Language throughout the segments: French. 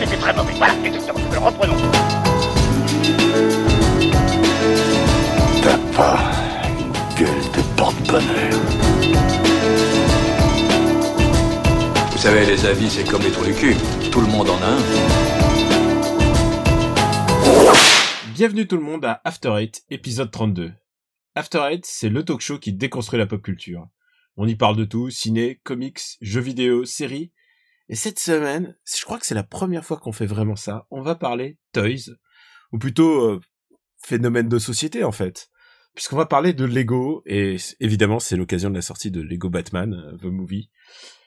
c'était très mauvais. Voilà, exactement. Reprenons. T'as pas une gueule de porte-bonheur. Vous savez, les avis, c'est comme les trous du cul. Tout le monde en a un. Bienvenue tout le monde à After Eight, épisode 32. After Eight, c'est le talk show qui déconstruit la pop culture. On y parle de tout, ciné, comics, jeux vidéo, séries. Et cette semaine, je crois que c'est la première fois qu'on fait vraiment ça. On va parler toys, ou plutôt euh, phénomène de société en fait. Puisqu'on va parler de Lego, et évidemment c'est l'occasion de la sortie de Lego Batman, euh, The Movie.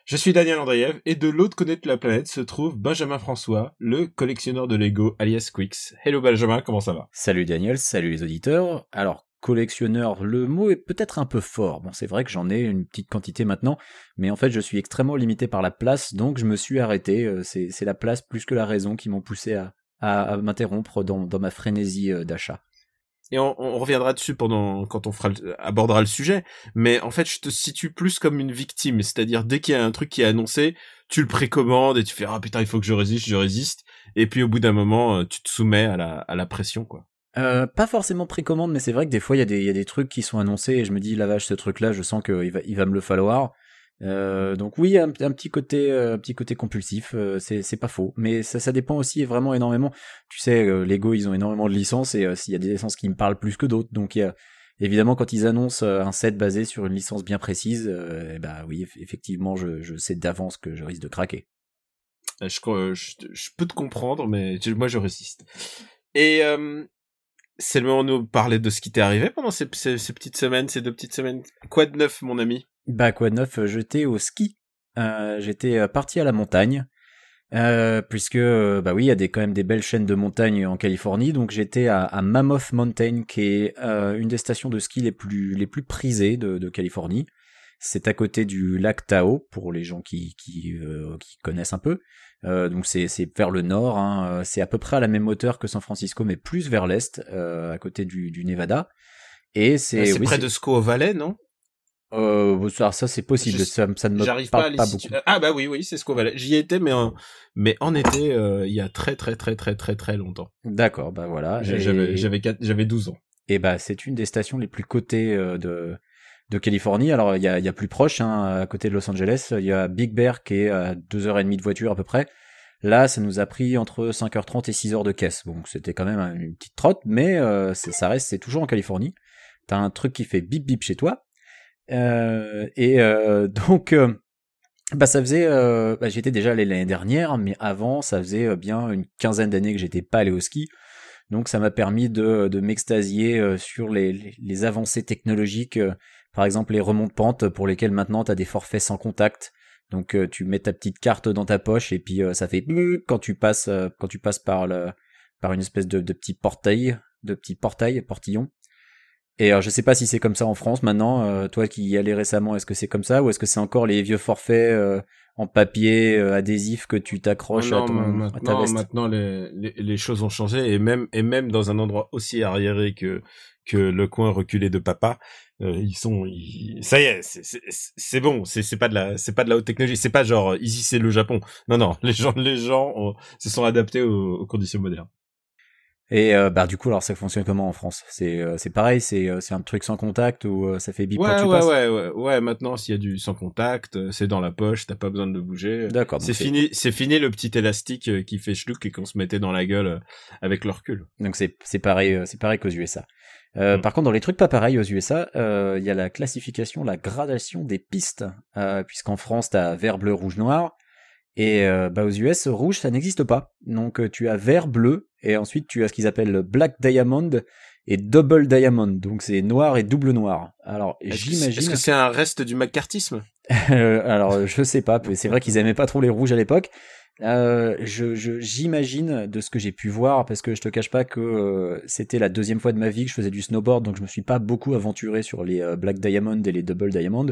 Je suis Daniel Andreev, et de l'autre côté de la planète se trouve Benjamin François, le collectionneur de Lego alias Quix. Hello Benjamin, comment ça va? Salut Daniel, salut les auditeurs. Alors, collectionneur, le mot est peut-être un peu fort. Bon, c'est vrai que j'en ai une petite quantité maintenant, mais en fait, je suis extrêmement limité par la place, donc je me suis arrêté. Euh, C'est la place plus que la raison qui m'ont poussé à, m'interrompre dans, ma frénésie euh, d'achat. et on, reviendra dessus pendant quand on fera abordera le sujet. Mais en fait, je te situe plus comme une victime, c'est-à-dire dès qu'il y a un truc qui est annoncé, tu le précommandes et tu fais ah putain il faut que je résiste, je résiste. Et puis au bout d'un moment, euh, tu te soumets à la à la pression quoi. Euh, pas forcément précommande, mais c'est vrai que des fois, il y, y a des trucs qui sont annoncés et je me dis, la vache, ce truc-là, je sens qu'il va, il va me le falloir. Euh, donc oui, un, un petit côté, euh, un petit côté compulsif, euh, c'est pas faux, mais ça, ça dépend aussi vraiment énormément. Tu sais, Lego, ils ont énormément de licences et s'il y a des licences qui me parlent plus que d'autres, donc il évidemment quand ils annoncent un set basé sur une licence bien précise, euh, ben oui, eff- effectivement, je, je sais d'avance que je risque de craquer. Je, je, je peux te comprendre, mais moi je résiste. Et euh, c'est le moment de nous parler de ce qui t'est arrivé pendant ces, petites semaines, ces deux petites semaines. Quoi de neuf, mon ami? Bah quoi de neuf, euh, j'étais au ski. Euh, j'étais euh, parti à la montagne. Puisque bah oui, il y a quand même des belles chaînes de montagne en Californie, donc j'étais à, Mammoth Mountain, qui est une des stations de ski les plus les plus prisées de Californie. C'est à côté du lac Tahoe pour les gens qui qui, euh, qui connaissent un peu. Euh, donc c'est vers le nord, hein. c'est à peu près à la même hauteur que San Francisco, mais plus vers l'est, euh, à côté du, du Nevada. Et c'est Euh, C'est oui, près de Squaw Valley, non? Euh, ça, ça c'est possible, Je- ça, ça ne me J'arrive pas à parle pas, situer. beaucoup. Ah bah oui, oui, c'est Squaw Valley. J'y étais, mais en, mais en été, euh, il y a très très très très très très longtemps. D'accord, bah voilà. J'avais j'avais quatre- j'avais 12 ans. Et bah c'est une des stations les plus cotées euh, de de Californie. Alors il y a, plus proche, hein, à côté de Los Angeles, il y a Big Bear qui est à deux heures et demie de voiture à peu près. Là, ça nous a pris entre 5h30 et 6 heures de caisse. Bon, c'était quand même une petite trotte, mais euh, ça reste, c'est toujours en Californie. T'as un truc qui fait bip bip chez toi. Euh, et euh, donc, euh, bah ça faisait, bah, j'étais déjà allé l'année dernière, mais avant, ça faisait bien une quinzaine d'années que j'étais pas allé au ski. Donc ça m'a permis de, m'extasier sur les, avancées technologiques, par exemple les remontes-pentes pour lesquelles maintenant tu as des forfaits sans contact. Donc euh, tu mets ta petite carte dans ta poche et puis euh, ça fait quand tu passes euh, quand tu passes par le par une espèce de, de petit portail, de petit portail, portillon. Et je sais pas si c'est comme ça en France maintenant. euh, toi qui y allais récemment, est-ce que c'est comme ça ou est-ce que c'est encore les vieux forfaits euh, en papier euh, adhésif que tu t'accroches à, ton, à ta veste? maintenant les, les, les choses ont changé et même et même dans un endroit aussi arriéré que que le coin reculé de papa, euh, ils sont ils- ça y est, c'est bon, c'est c'est pas de la c'est pas de la haute technologie, c'est pas genre ici c'est le Japon. Non non, les gens les gens ont- se sont adaptés aux, aux conditions modernes. Et euh, bah du coup alors ça fonctionne comment en France? C'est euh, c'est pareil, c'est euh, c'est un truc sans contact ou euh, ça fait bip Ouais quand tu ouais, passes? ouais ouais ouais maintenant s'il y a du sans contact, euh, c'est dans la poche, t'as pas besoin de le bouger. D'accord. C'est fini, c'est fini le petit élastique euh, qui fait chlouk et qu'on se mettait dans la gueule euh, avec le recul. Donc c'est c'est pareil, euh, c'est pareil qu'aux USA. Euh, Mm. Par contre, dans les trucs pas pareils aux USA, euh, il y a la classification, la gradation des pistes, euh, puisqu'en France t'as vert, bleu, rouge, noir, et bah aux US rouge ça n'existe pas. Donc tu as vert, bleu, et ensuite tu as ce qu'ils appellent le black diamond et double diamond. Donc c'est noir et double noir. Alors j'imagine. Est-ce que c'est un reste du macartisme? Alors je sais pas, mais c'est vrai qu'ils aimaient pas trop les rouges à l'époque. Euh, j'imagine de ce que j'ai pu voir, parce que je te cache pas que euh, c'était la deuxième fois de ma vie que je faisais du snowboard, donc je me suis pas beaucoup aventuré sur les euh, Black Diamond et les Double Diamond.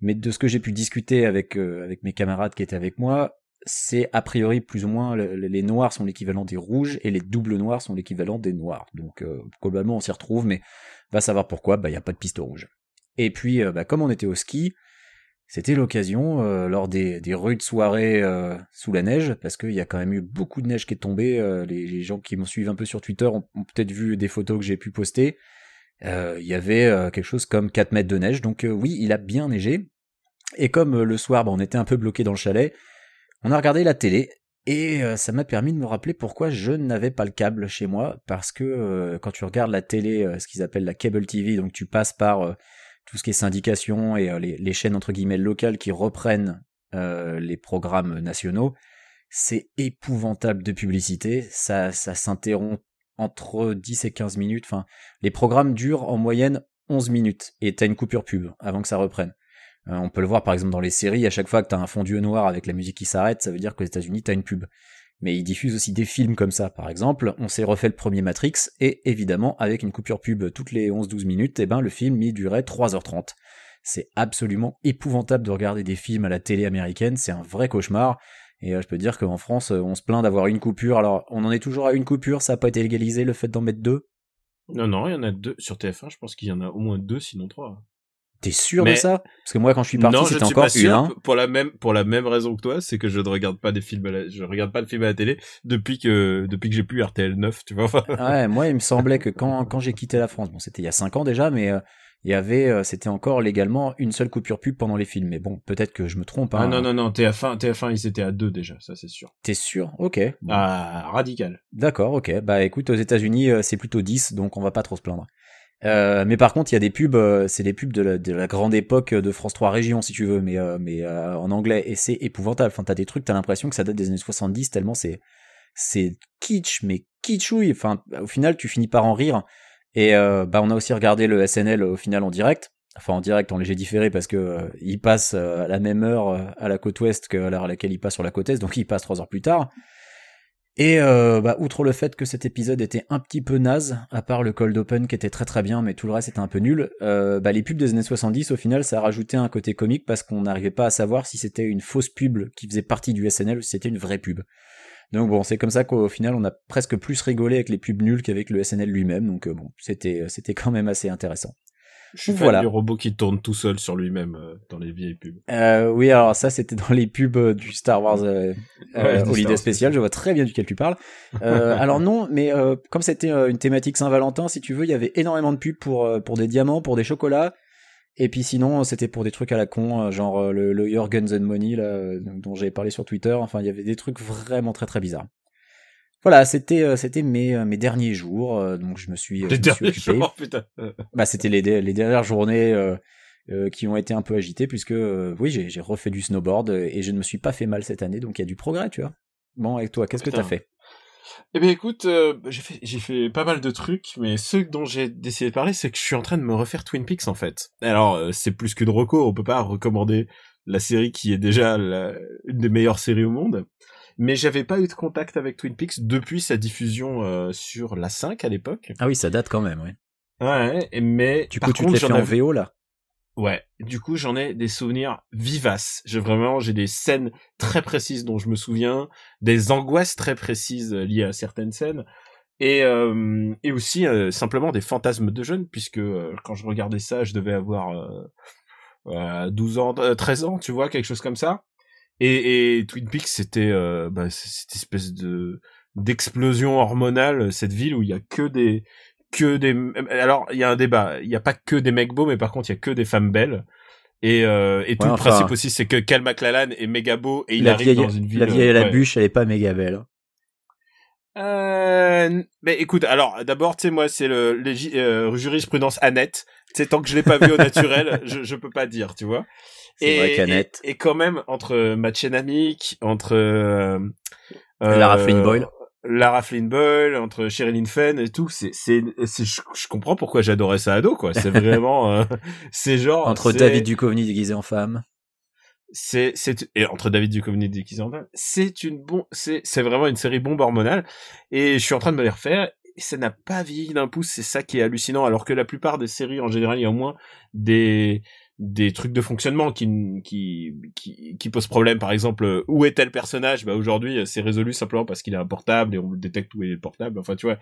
Mais de ce que j'ai pu discuter avec mes camarades qui étaient avec moi, c'est a priori plus ou moins le- le- les noirs sont l'équivalent des rouges et les doubles noirs sont l'équivalent des noirs. Donc globalement on s'y retrouve, mais va savoir pourquoi, bah il y a pas de piste rouge. Et puis bah, comme on était au ski, C'était l'occasion, euh, lors des, des rudes soirées euh, sous la neige, parce qu'il y a quand même eu beaucoup de neige qui est tombée. euh, les, gens qui m'ont suivi un peu sur Twitter ont, peut-être vu des photos que j'ai pu poster. Il y avait quelque chose comme 4 mètres de neige, donc oui, il a bien neigé. Et comme le soir, bah, on était un peu bloqué dans le chalet, on a regardé la télé. Et ça m'a permis de me rappeler pourquoi je n'avais pas le câble chez moi, parce que quand tu regardes la télé, ce qu'ils appellent la cable TV, donc tu passes par tout ce qui est syndication et euh, les, chaînes entre guillemets locales qui reprennent euh, les programmes nationaux, c'est épouvantable de publicité, ça, ça s'interrompt entre 10 et 15 minutes, les programmes durent en moyenne 11 minutes, et t'as une coupure pub avant que ça reprenne. Euh, on peut le voir par exemple dans les séries, à chaque fois que t'as un fondu noir avec la musique qui s'arrête, ça veut dire qu'aux États-Unis t'as une pub. Mais ils diffusent aussi des films comme ça, par exemple, on s'est refait le premier Matrix, et évidemment, avec une coupure pub toutes les 11-12 minutes, eh ben le film y durait 3h30. C'est absolument épouvantable de regarder des films à la télé américaine, c'est un vrai cauchemar. Et euh, je peux dire qu'en France, euh, on se plaint d'avoir une coupure. Alors, on en est toujours à une coupure, ça n'a pas été légalisé le fait d'en mettre deux? Non, non, il y en a deux. Sur TF1, je pense qu'il y en a au moins deux, sinon trois. T'es sûr Mais- de ça? Parce que moi, quand je suis parti, non, c'était ne suis encore pas sûr. Pour la même, pour la même raison que toi, c'est que je ne regarde pas des films à la, je regarde pas de films à la télé depuis que, depuis que j'ai plus RTL 9, tu vois. Ouais, moi, il me semblait que quand, quand j'ai quitté la France, bon, c'était il y a 5 ans déjà, mais euh, il y avait, euh, c'était encore légalement une seule coupure pub pendant les films. Mais bon, peut-être que je me trompe. Hein. ah non, non, non, TF1, TF1, ils étaient à deux déjà, ça c'est sûr. T'es sûr? Ok. bon. Ah, radical. D'accord, ok. Bah écoute, aux États-Unis, euh, c'est plutôt 10, donc on va pas trop se plaindre. Euh, mais par contre, il y a des pubs, euh, c'est des pubs de la, de la grande époque de France 3 Région, si tu veux, mais, euh, mais euh, en anglais, et c'est épouvantable. Enfin, t'as des trucs, t'as l'impression que ça date des années 70, tellement c'est c'est kitsch, mais kitschouille. Enfin, au final, tu finis par en rire. Et euh, bah, on a aussi regardé le SNL au final en direct. Enfin, en direct, en léger différé, parce que euh, il passe euh, à la même heure euh, à la côte ouest que l'heure à laquelle il passe sur la côte est, donc il passe trois heures plus tard. Et euh, bah, outre le fait que cet épisode était un petit peu naze, à part le cold open qui était très très bien, mais tout le reste était un peu nul, euh, bah, les pubs des années 70, au final, ça a rajouté un côté comique parce qu'on n'arrivait pas à savoir si c'était une fausse pub qui faisait partie du SNL ou si c'était une vraie pub. Donc bon, c'est comme ça qu'au final, on a presque plus rigolé avec les pubs nulles qu'avec le SNL lui-même, donc euh, bon, c'était c'était quand même assez intéressant. Je suis fan Voilà. du robot qui tourne tout seul sur lui-même euh, dans les vieilles pubs. Euh, oui, alors ça, c'était dans les pubs euh, du Star Wars euh, euh, Ouais, Star Holiday Special. Je vois très bien duquel tu parles. Euh, alors non, mais euh, comme c'était euh, une thématique Saint-Valentin, si tu veux, il y avait énormément de pubs pour euh, pour des diamants, pour des chocolats. Et puis sinon, c'était pour des trucs à la con, euh, genre euh, le, le Your Guns and Money là, euh, dont j'avais parlé sur Twitter. Enfin, il y avait des trucs vraiment très très bizarres. Voilà, c'était euh, c'était mes euh, mes derniers jours, euh, donc je me suis, je Les me suis derniers occupé. jours, putain. Bah, c'était les, les dernières journées euh, euh, qui ont été un peu agitées, puisque euh, oui, j'ai j'ai refait du snowboard et je ne me suis pas fait mal cette année, donc il y a du progrès, tu vois. Bon, et toi, qu'est-ce que t'as fait? Eh bien écoute, euh, j'ai fait, j'ai fait pas mal de trucs, mais ceux dont j'ai décidé de parler, c'est que je suis en train de me refaire Twin Peaks en fait. Alors c'est plus que de reco, on peut pas recommander la série qui est déjà la- une des meilleures séries au monde. Mais j'avais pas eu de contact avec Twin Peaks depuis sa diffusion euh, sur la 5 à l'époque. Ah oui, ça date quand même, oui. Ouais, mais Du par coup, tu contre, fait en avais- VO, là? Ouais, du coup j'en ai des souvenirs vivaces. J'ai vraiment j'ai des scènes très précises dont je me souviens, des angoisses très précises euh, liées à certaines scènes, et euh, et aussi euh, simplement des fantasmes de jeunes puisque euh, quand je regardais ça, je devais avoir euh, euh, 12 ans, euh, 13 ans, tu vois, quelque chose comme ça. Et, et Twin Peaks c'était euh, bah, cette espèce de d'explosion hormonale, cette ville où il y a que des que des alors il y a un débat il y a pas que des mecs beaux mais par contre il y a que des femmes belles et euh, et tout Ouais, le enfin- principe aussi c'est que Cal McLallan est méga beau et il arrive vieille, dans une ville la vieille à la ouais. bûche, elle est pas méga belle. Euh, mais écoute alors d'abord tu sais moi c'est le euh, jurisprudence Annette tu sais tant que je l'ai pas vu au naturel je je peux pas dire tu vois C'est vrai et, qu'Annette. et, et quand même entre Matt Chenamick entre euh, Lara euh, Flynn Boyle. Lara Flynn Boyle, entre Sherilyn Fenn et tout, c'est, c'est, c'est, je, je comprends pourquoi j'adorais ça ado, quoi. C'est vraiment, euh, c'est genre, Entre c'est- David Duchovny déguisé en femme. C'est, c'est, et entre David Duchovny et Van c'est une bon, c'est, c'est vraiment une série bombe hormonale. Et je suis en train de me les refaire. Et ça n'a pas vieilli d'un pouce, c'est ça qui est hallucinant. Alors que la plupart des séries, en général, il y a au moins des, des trucs de fonctionnement qui, qui, qui, qui posent problème. Par exemple, euh, où est tel personnage? Bah, aujourd'hui, euh, c'est résolu simplement parce qu'il a un portable et on détecte où est le portable. Enfin, tu vois,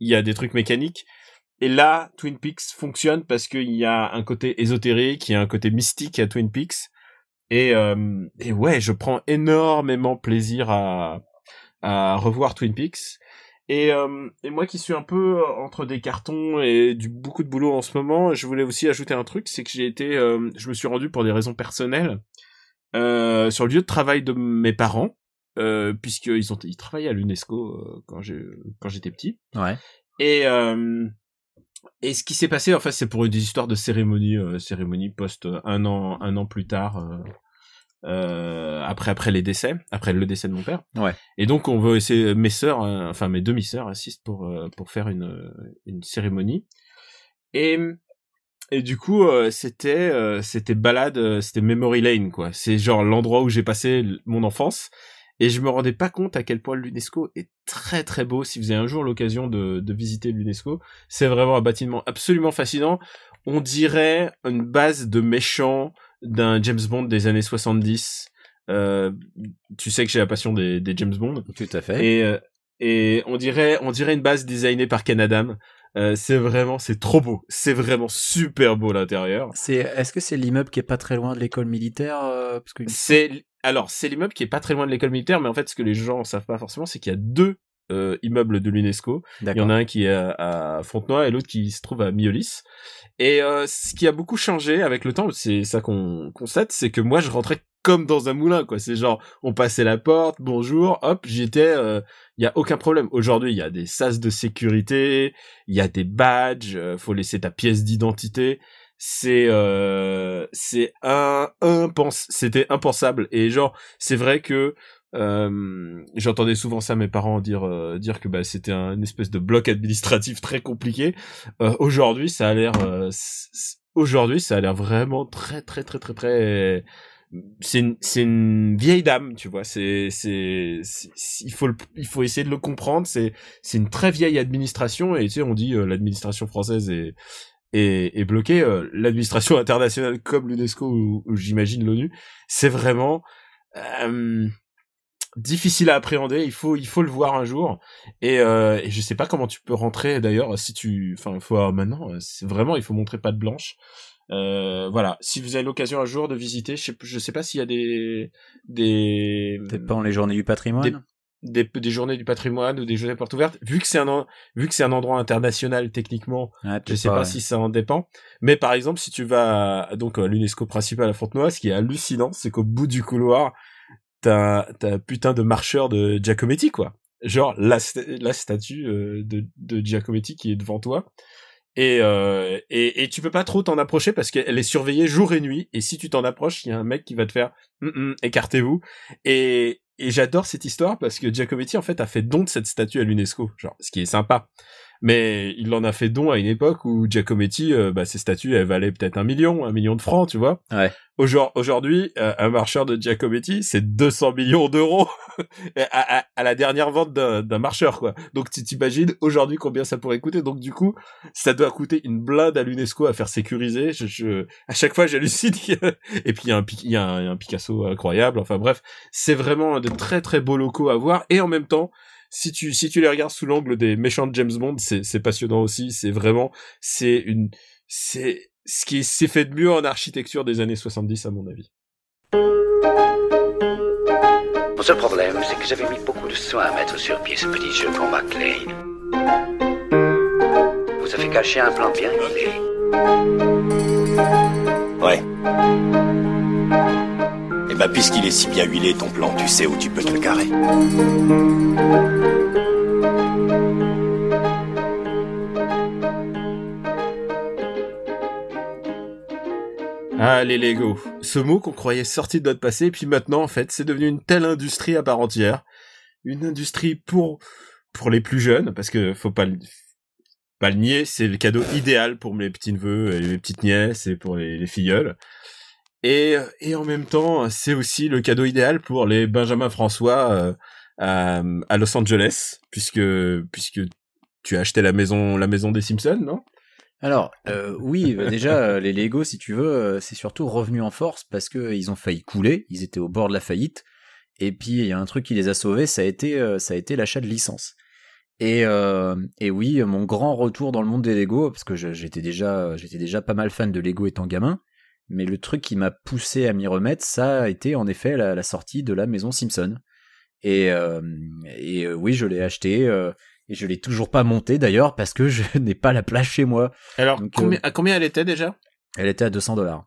il y a des trucs mécaniques. Et là, Twin Peaks fonctionne parce qu'il y a un côté ésotérique, il y a un côté mystique à Twin Peaks. Et, euh, et ouais, je prends énormément plaisir à, à revoir Twin Peaks. Et, euh, et moi qui suis un peu entre des cartons et du beaucoup de boulot en ce moment, je voulais aussi ajouter un truc, c'est que j'ai été, euh, je me suis rendu pour des raisons personnelles euh, sur le lieu de travail de mes parents, euh, puisqu'ils ont ils travaillaient à l'UNESCO euh, quand j'ai quand j'étais petit. Ouais. Et euh, et ce qui s'est passé, en fait, c'est pour des histoires de cérémonie, euh, cérémonie post euh, un an, un an plus tard, euh, après après les décès, après le décès de mon père. Ouais. Et donc on veut essayer, mes sœurs, euh, enfin mes demi sœurs assistent pour euh, pour faire une une cérémonie. Et et du coup c'était c'était balade, c'était memory lane quoi. C'est genre l'endroit où j'ai passé mon enfance. Et je me rendais pas compte à quel point l'UNESCO est très très beau. Si vous avez un jour l'occasion de, de visiter l'UNESCO, c'est vraiment un bâtiment absolument fascinant. On dirait une base de méchants d'un James Bond des années 70. Euh, tu sais que j'ai la passion des, des James Bond. Tout à fait. Et, euh, et on dirait, on dirait une base designée par Ken Adam. Euh, c'est vraiment, c'est trop beau. C'est vraiment super beau l'intérieur. C'est, est-ce que c'est l'immeuble qui est pas très loin de l'école militaire euh, parce que C'est alors c'est l'immeuble qui est pas très loin de l'école militaire, mais en fait ce que les gens savent pas forcément, c'est qu'il y a deux euh, immeubles de l'UNESCO. Il y en a un qui est à, à Fontenoy et l'autre qui se trouve à Miolis. Et euh, ce qui a beaucoup changé avec le temps, c'est ça qu'on constate, c'est que moi je rentrais comme dans un moulin quoi. C'est genre on passait la porte, bonjour, hop, j'étais. euh, Il y a aucun problème. Aujourd'hui il y a des sas de sécurité, il y a des badges, euh, faut laisser ta pièce d'identité. C'est euh, c'est un impens c'était impensable et genre c'est vrai que euh, j'entendais souvent ça mes parents dire euh, dire que bah c'était un une espèce de bloc administratif très compliqué. Euh, aujourd'hui, ça a l'air euh, aujourd'hui, ça a l'air vraiment très très très très très c'est une, c'est une vieille dame, tu vois, c'est c'est- il faut le- il faut essayer de le comprendre, c'est c'est une très vieille administration et tu sais on dit euh, l'administration française est est, est bloquée, euh, l'administration internationale comme l'UNESCO ou, ou j'imagine l'ONU, c'est vraiment euh, difficile à appréhender. Il faut, il faut le voir un jour. Et, euh, et je sais pas comment tu peux rentrer d'ailleurs si tu, enfin, faut ah, maintenant, euh, c'est vraiment, il faut montrer patte blanche. Euh, voilà. Si vous avez l'occasion un jour de visiter, je sais, je sais pas s'il y a des, des, pas en les journées du patrimoine. des, des journées du patrimoine ou des journées portes ouvertes. Vu que c'est un, vu que c'est un endroit international techniquement, Ouais, je sais pas, ouais. si ça en dépend. Mais par exemple, si tu vas à, donc à l'UNESCO principal à Fontenoy, ce qui est hallucinant, c'est qu'au bout du couloir, t'as un putain de marcheur de Giacometti quoi. Genre la la statue euh, de de Giacometti qui est devant toi. Et, euh, et et tu peux pas trop t'en approcher parce qu'elle est surveillée jour et nuit. Et si tu t'en approches, il y a un mec qui va te faire Hum, hum, écartez-vous. Et et j'adore cette histoire parce que Giacometti en fait a fait don de cette statue à l'UNESCO, genre ce qui est sympa. Mais il en a fait don à une époque où Giacometti, euh, bah, ses statues, elles valaient peut-être un million, un million de francs, tu vois. Ouais. Aujourd- Aujourd'hui, euh, un marcheur de Giacometti, c'est 200 millions d'euros à, à- à la dernière vente d'un marcheur, quoi. Donc tu t'imagines aujourd'hui combien ça pourrait coûter. Donc du coup, ça doit coûter une blinde à l'UNESCO à faire sécuriser. Je, je- à chaque fois, j'hallucine. Et puis il y a un, Pic- il y a un, il y a un Picasso incroyable. Enfin bref, c'est vraiment de très très beaux locaux à voir. Et en même temps, si tu si tu les regardes sous l'angle des méchants de James Bond, c'est c'est passionnant aussi. C'est vraiment c'est une c'est ce qui s'est fait de mieux en architecture des années 70 à mon avis. Mon seul problème, c'est que j'avais mis beaucoup de soin à mettre sur pied ce petit jeu pour McLean. Vous avez caché un plan bien huilé. Ouais. Et bah, puisqu'il est si bien huilé, ton plan, tu sais où tu peux te le carrer. Ah, les Lego. Ce mot qu'on croyait sorti de notre passé, puis maintenant, en fait, c'est devenu une telle industrie à part entière. Une industrie pour, pour les plus jeunes, parce que faut pas le, pas le nier, c'est le cadeau idéal pour mes petits-neveux et mes petites nièces et pour les, les filleuls. Et, et en même temps, c'est aussi le cadeau idéal pour les Benjamin François euh, à, à Los Angeles, puisque, puisque tu as acheté la maison, la maison des Simpsons, non? Alors, euh, oui, bah, déjà, euh, les Lego, si tu veux, euh, c'est surtout revenu en force parce que euh, ils ont failli couler, ils étaient au bord de la faillite. Et puis, il y a un truc qui les a sauvés, ça a été, euh, ça a été l'achat de licences. Et, euh, et oui, mon grand retour dans le monde des Lego, parce que j'étais déjà, j'étais déjà pas mal fan de Lego étant gamin, Mais le truc qui m'a poussé à m'y remettre, ça a été en effet la, la sortie de la maison Simpson. Et, euh, et euh, oui, je l'ai acheté. euh, et je l'ai toujours pas monté d'ailleurs parce que je n'ai pas la place chez moi. Alors, Donc, combien, à combien elle était déjà? Elle était à 200 dollars.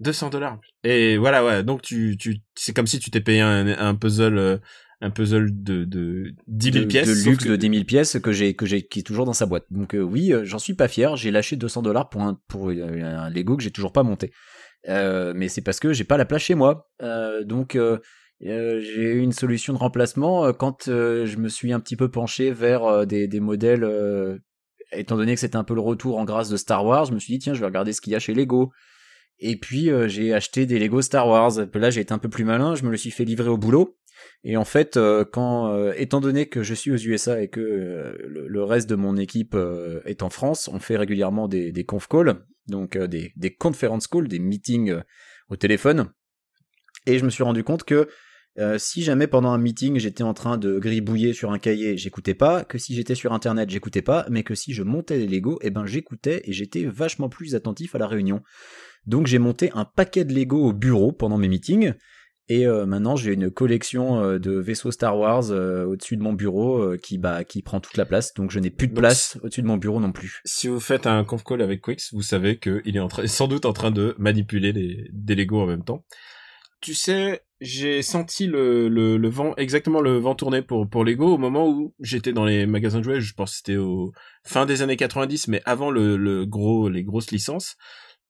200 dollars. Et voilà, ouais. Donc tu, tu, c'est comme si tu t'es payé un, un puzzle, un puzzle de, de 10 000 de, pièces. de luxe que- de 10 000 pièces que j'ai que j'ai qui est toujours dans sa boîte. Donc euh, oui, euh, j'en suis pas fier. J'ai lâché 200 dollars pour un pour euh, un Lego que j'ai toujours pas monté. Euh, mais c'est parce que j'ai pas la place chez moi. Euh, donc j'ai eu une solution de remplacement quand euh, je me suis un petit peu penché vers des, des modèles. euh, étant donné que c'était un peu le retour en grâce de Star Wars, je me suis dit tiens, je vais regarder ce qu'il y a chez Lego. Et puis euh, j'ai acheté des Lego Star Wars. Là, j'ai été un peu plus malin. Je me le suis fait livrer au boulot. Et en fait, euh, quand, euh, étant donné que je suis aux USA et que euh, le, reste de mon équipe est en France, on fait régulièrement des, conf calls, donc des, conference calls, des meetings au téléphone. Et je me suis rendu compte que si jamais pendant un meeting j'étais en train de gribouiller sur un cahier, j'écoutais pas, que si j'étais sur internet, j'écoutais pas, mais que si je montais les Lego, eh ben j'écoutais et j'étais vachement plus attentif à la réunion. Donc j'ai monté un paquet de Lego au bureau pendant mes meetings. Et euh, maintenant, j'ai une collection euh, de vaisseaux Star Wars euh, au-dessus de mon bureau euh, qui, bah, qui prend toute la place. Donc, je n'ai plus de Donc, place au-dessus de mon bureau non plus. Si vous faites un conf call avec Quix, vous savez qu'il est en train, sans doute en train de manipuler les, des Lego en même temps. Tu sais, j'ai senti le, le, le vent, exactement le vent tourner pour, pour Lego au moment où j'étais dans les magasins de jouets. Je pense que c'était au fin des années 90, mais avant le, le gros, les grosses licences.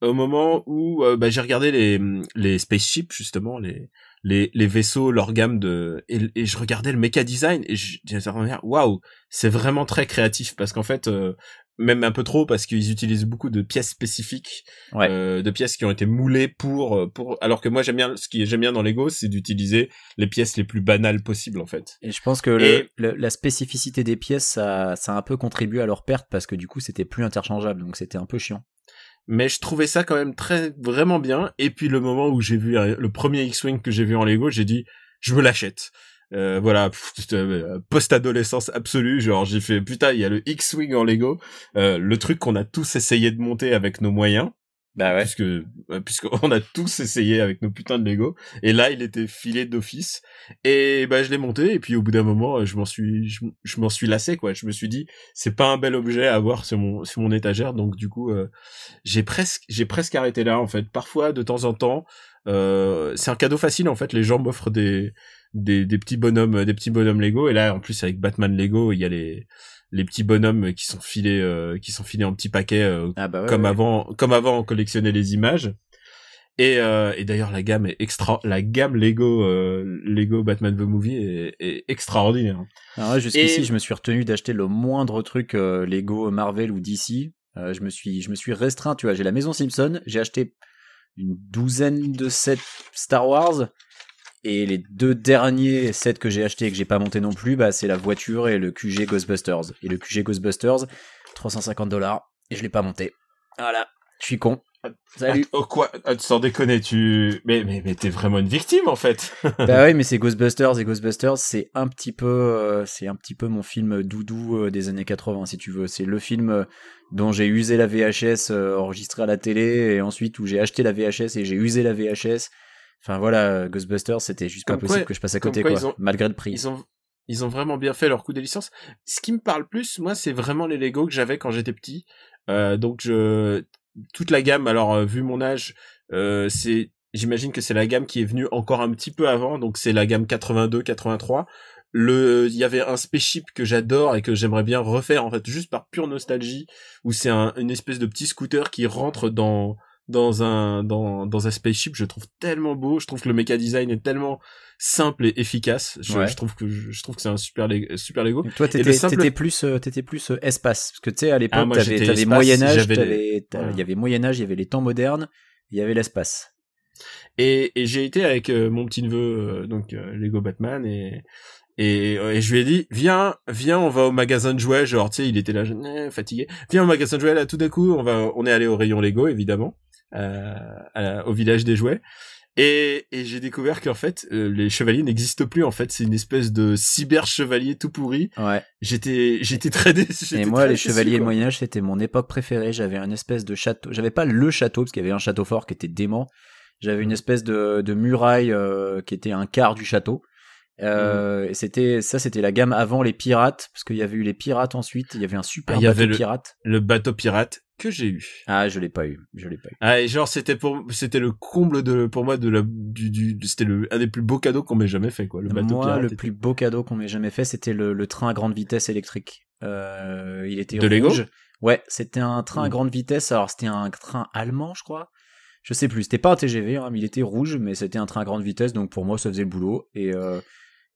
Au moment où euh, bah, j'ai regardé les, les spaceships, justement, les, les, les vaisseaux, leur gamme de, et, et je regardais le mecha design et je disais, waouh, c'est vraiment très créatif parce qu'en fait, euh, même un peu trop parce qu'ils utilisent beaucoup de pièces spécifiques, Ouais. euh, de pièces qui ont été moulées pour pour. Alors que moi j'aime bien ce qui j'aime bien dans Lego, c'est d'utiliser les pièces les plus banales possibles en fait. Et je pense que le- la spécificité des pièces, ça, ça a un peu contribué à leur perte parce que du coup, c'était plus interchangeable. Donc, c'était un peu chiant. Mais je trouvais ça quand même très vraiment bien. Et puis le moment où j'ai vu euh, le premier X-wing que j'ai vu en Lego, j'ai dit je me l'achète. Euh, voilà, euh, post-adolescence absolue, genre j'ai fait putain, il y a le X-wing en Lego, euh, le truc qu'on a tous essayé de monter avec nos moyens. Bah ouais. puisque puisqu'on a tous essayé avec nos putains de Lego. Et là il était filé d'office. Et bah je l'ai monté. Et puis au bout d'un moment je m'en suis je, je m'en suis lassé quoi. Je me suis dit c'est pas un bel objet à avoir sur mon sur mon étagère. Donc du coup euh, j'ai presque j'ai presque arrêté là en fait. Parfois de temps en temps euh, c'est un cadeau facile en fait. Les gens m'offrent des des des petits bonhommes des petits bonhommes Lego. Et là en plus avec Batman Lego il y a les les petits bonhommes qui sont filés euh, qui sont filés en petits paquets euh, Ah bah ouais, comme ouais. avant comme avant on collectionnait les images et, euh, et d'ailleurs la gamme est extra la gamme Lego Lego Batman the Movie est, est extraordinaire Alors ouais, jusqu'ici, Et- je me suis retenu d'acheter le moindre truc Lego, Marvel ou DC. Je me suis, je me suis restreint. Tu vois, j'ai la maison Simpson. J'ai acheté une douzaine de sets Star Wars. Et les deux derniers sets que j'ai achetés et que j'ai pas monté non plus, bah, c'est la voiture et le QG Ghostbusters. Et le QG Ghostbusters, 350 dollars. Et je l'ai pas monté. Voilà. Je suis con. Salut. Ah, oh quoi? Ah, sans déconner tu mais mais mais t'es vraiment une victime en fait bah oui, mais c'est Ghostbusters et Ghostbusters, c'est un petit peu, euh, c'est un petit peu mon film doudou euh, des années 80, si tu veux. C'est le film euh, dont j'ai usé la VHS euh, enregistrée à la télé et ensuite où j'ai acheté la VHS et j'ai usé la VHS. Enfin voilà, Ghostbusters, c'était juste pas Comme possible quoi- que je passe à côté, quoi quoi, ils ont- malgré le prix. ils ont ils ont vraiment bien fait leur coup des licences. Ce qui me parle plus moi c'est vraiment les Lego que j'avais quand j'étais petit. Euh, donc je toute la gamme alors euh, vu mon âge euh, c'est j'imagine que c'est la gamme qui est venue encore un petit peu avant donc c'est la gamme 82 83 le il y avait un spaceship que j'adore et que j'aimerais bien refaire en fait juste par pure nostalgie où c'est un, une espèce de petit scooter qui rentre dans dans un dans dans un spaceship je trouve tellement beau. Je trouve que le mecha design est tellement simple et efficace. Je, Ouais. je trouve que je, je trouve que c'est un super Lego- super Lego. Toi, Et le t'étais simple- t'étais plus, euh, t'étais plus euh, espace, parce que tu sais, à l'époque, Ah, t'avais t'avais Moyen Âge, les- il y avait Moyen Âge, il y avait les temps modernes, il y avait l'espace. Et, et j'ai été avec euh, mon petit neveu, euh, donc euh, Lego Batman, et, et, et je lui ai dit, viens, viens, on va au magasin de jouets, genre, tu sais, il était là, euh, fatigué. Viens au magasin de jouets, là, tout d'un coup, on va, on est allé au rayon Lego, évidemment, à la- au village des jouets. Et, et j'ai découvert qu'en fait, euh, les chevaliers n'existent plus. En fait, c'est une espèce de cyber chevalier tout pourri. Ouais. J'étais, j'étais très déçu. Et moi, les chevaliers Moyen Âge, c'était mon époque préférée. J'avais un espèce de château. J'avais pas le château parce qu'il y avait un château fort qui était dément. J'avais une espèce de, de muraille euh, qui était un quart du château. Euh, c'était ça, c'était la gamme avant les pirates, parce qu'il y avait eu les pirates ensuite. Il y avait un super Ah, bateau avait le- pirate. Le bateau pirate que j'ai eu. Ah, je l'ai pas eu, je l'ai pas eu. Ah, et genre c'était pour, c'était le comble de, pour moi de la, du, du c'était le un des plus beaux cadeaux qu'on m'ait jamais fait quoi. Le bateau Moi, le plus beau cadeau qu'on m'ait jamais fait, c'était le, le train à grande vitesse électrique. Euh, il était De Lego rouge. Ouais, c'était un train à grande vitesse. Alors c'était un train allemand, je crois. Je sais plus. C'était pas un TGV, hein, mais il était rouge, mais c'était un train à grande vitesse, donc pour moi ça faisait le boulot. Et euh,